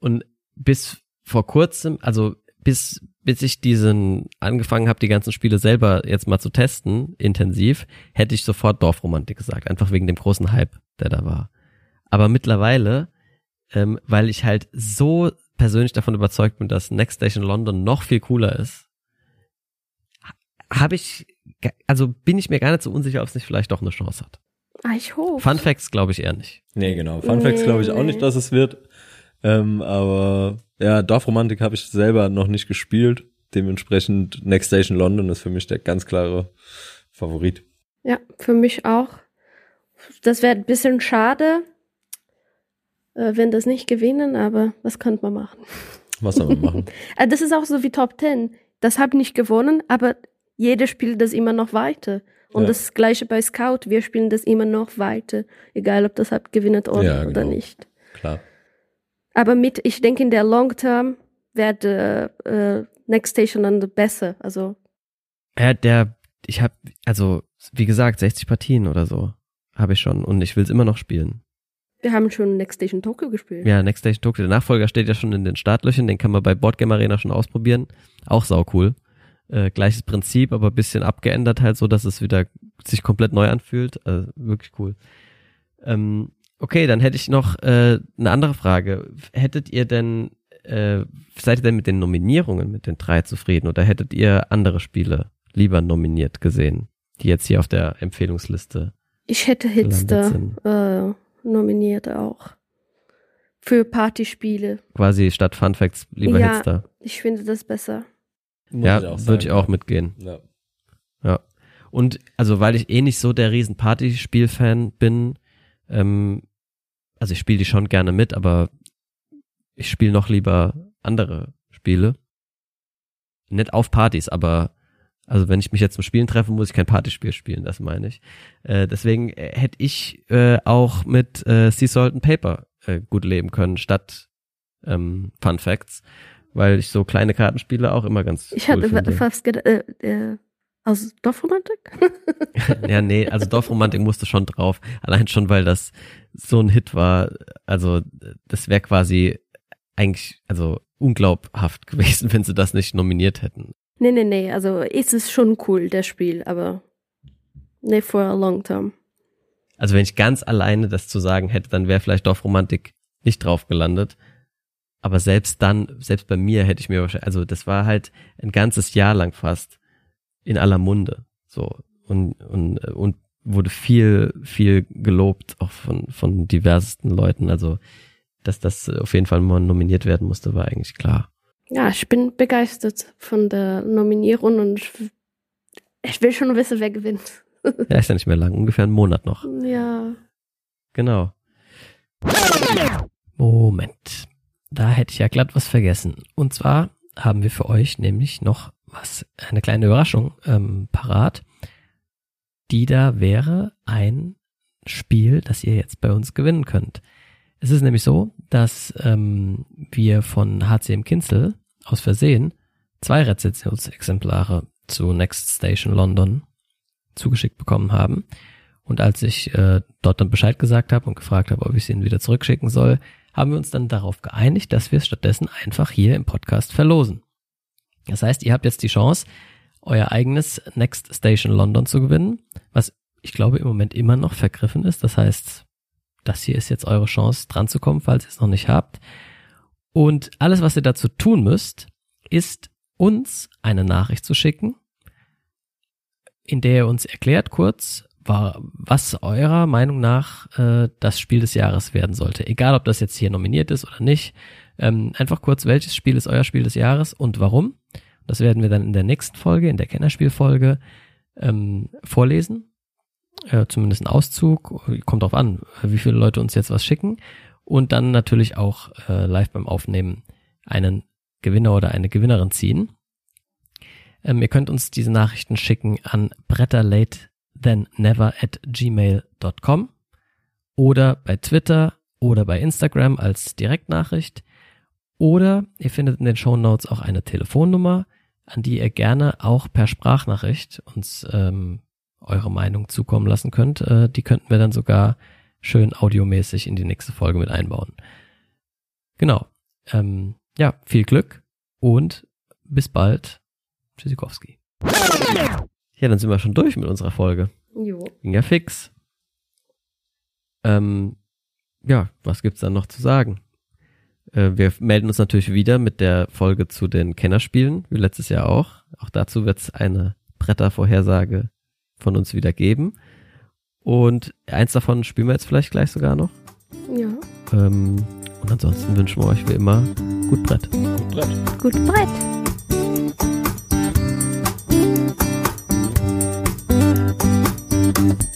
Und bis vor kurzem, also bis bis ich diesen angefangen habe, die ganzen Spiele selber jetzt mal zu testen, intensiv, hätte ich sofort Dorfromantik gesagt, einfach wegen dem großen Hype, der da war. Aber mittlerweile, ähm, weil ich halt so persönlich davon überzeugt bin, dass Next Station London noch viel cooler ist, habe ich, also bin ich mir gar nicht so unsicher, ob es nicht vielleicht doch eine Chance hat. Ah, ich hoffe. Fun Facts glaube ich eher nicht. Nee, genau. Fun Facts glaube ich auch Nee. nicht, dass es wird. Ähm, aber ja, Dorfromantik habe ich selber noch nicht gespielt. Dementsprechend Next Station London ist für mich der ganz klare Favorit. Ja, für mich auch. Das wäre ein bisschen schade, äh, wenn das nicht gewinnen, aber was könnte man machen? Was soll man machen? Äh, das ist auch so wie Top 10. Das hat nicht gewonnen, aber jeder spielt das immer noch weiter. Und Ja. das gleiche bei Scout, wir spielen das immer noch weiter, egal ob das hat gewinnt oder, Ja, oder genau. nicht. Klar. Aber mit, ich denke, in der Long Term wird äh, äh, Next Station dann besser. Also Ja, der, ich habe, also wie gesagt, 60 Partien oder so habe ich schon und ich will es immer noch spielen. Wir haben schon Next Station Tokyo gespielt. Ja, Next Station Tokyo, der Nachfolger steht ja schon in den Startlöchern, den kann man bei Boardgame Arena schon ausprobieren. Auch sau cool. Äh, gleiches Prinzip, aber bisschen abgeändert halt so, dass es wieder sich komplett neu anfühlt. Also wirklich cool. Ähm, okay, dann hätte ich noch äh, eine andere Frage. Hättet ihr denn, äh, seid ihr denn mit den Nominierungen, mit den drei zufrieden oder hättet ihr andere Spiele lieber nominiert gesehen, die jetzt hier auf der Empfehlungsliste Ich hätte Hitster äh, nominiert auch. Für Partyspiele. Quasi statt Fun Facts lieber Ja. Hitster. Ich finde das besser. Muss Ja, würde ich auch mitgehen. Ja. Ja. Und also weil ich eh nicht so der riesen Partyspiel-Fan bin, ähm, also ich spiele die schon gerne mit, aber ich spiele noch lieber andere Spiele. Nicht auf Partys, aber also wenn ich mich jetzt zum Spielen treffe, muss ich kein Partyspiel spielen, das meine ich. Äh, deswegen äh, hätte ich äh, auch mit äh, Sea Salt and Paper äh, gut leben können, statt ähm, Fun Facts, weil ich so kleine Kartenspiele auch immer ganz Ich cool hatte fast gedacht, äh, äh, aus Dorfromantik? ja, nee, also Dorfromantik musste schon drauf. Allein schon, weil das so ein Hit war. Also, das wäre quasi eigentlich, also unglaubhaft gewesen, wenn sie das nicht nominiert hätten. Nee, nee, nee. Also ist es schon cool, das Spiel, aber nee, for a long term. Also, wenn ich ganz alleine das zu sagen hätte, dann wäre vielleicht Dorfromantik nicht drauf gelandet. Aber selbst dann, selbst bei mir hätte ich mir wahrscheinlich, also das war halt ein ganzes Jahr lang fast in aller Munde. So. Und, und, und wurde viel, viel gelobt, auch von, von diversesten Leuten. Also, dass das auf jeden Fall mal nominiert werden musste, war eigentlich klar. Ja, ich bin begeistert von der Nominierung und ich, will schon wissen, wer gewinnt. Ja, ist ja nicht mehr lang, ungefähr einen Monat noch. Ja. Genau. Moment. Da hätte ich ja glatt was vergessen. Und zwar haben wir für euch nämlich noch was, eine kleine Überraschung ähm, parat. Die da wäre ein Spiel, das ihr jetzt bei uns gewinnen könnt. Es ist nämlich so, dass ähm, wir von HCM Kinzel aus Versehen zwei Rezensionsexemplare zu Next Station London zugeschickt bekommen haben. Und als ich äh, dort dann Bescheid gesagt habe und gefragt habe, ob ich sie ihnen wieder zurückschicken soll, haben wir uns dann darauf geeinigt, dass wir es stattdessen einfach hier im Podcast verlosen. Das heißt, ihr habt jetzt die Chance, euer eigenes Next Station London zu gewinnen, was ich glaube im Moment immer noch vergriffen ist. Das heißt, das hier ist jetzt eure Chance, dran zu kommen, falls ihr es noch nicht habt. Und alles, was ihr dazu tun müsst, ist uns eine Nachricht zu schicken, in der ihr uns erklärt kurz, was eurer Meinung nach äh, das Spiel des Jahres werden sollte. Egal, ob das jetzt hier nominiert ist oder nicht. Ähm, einfach kurz, welches Spiel ist euer Spiel des Jahres und warum? Das werden wir dann in der nächsten Folge, in der Kennerspielfolge, ähm, vorlesen. Äh, zumindest ein Auszug. Kommt drauf an, wie viele Leute uns jetzt was schicken. Und dann natürlich auch äh, live beim Aufnehmen einen Gewinner oder eine Gewinnerin ziehen. Ähm, ihr könnt uns diese Nachrichten schicken an bretterlate then never at gmail.com oder bei Twitter oder bei Instagram als Direktnachricht oder ihr findet in den Show Notes auch eine Telefonnummer, an die ihr gerne auch per Sprachnachricht uns ähm, eure Meinung zukommen lassen könnt. Äh, die könnten wir dann sogar schön audiomäßig in die nächste Folge mit einbauen. Genau. Ähm, ja, viel Glück und bis bald. Tschüssikowski. Ja, dann sind wir schon durch mit unserer Folge. Jo. Ging ja fix. Ähm, ja, was gibt's dann noch zu sagen? Äh, wir melden uns natürlich wieder mit der Folge zu den Kennerspielen, wie letztes Jahr auch. Auch dazu wird's eine Brettervorhersage von uns wieder geben. Und eins davon spielen wir jetzt vielleicht gleich sogar noch. Ja. Ähm, und ansonsten wünschen wir euch wie immer gut Brett. Gut Brett. Gut Brett. Thank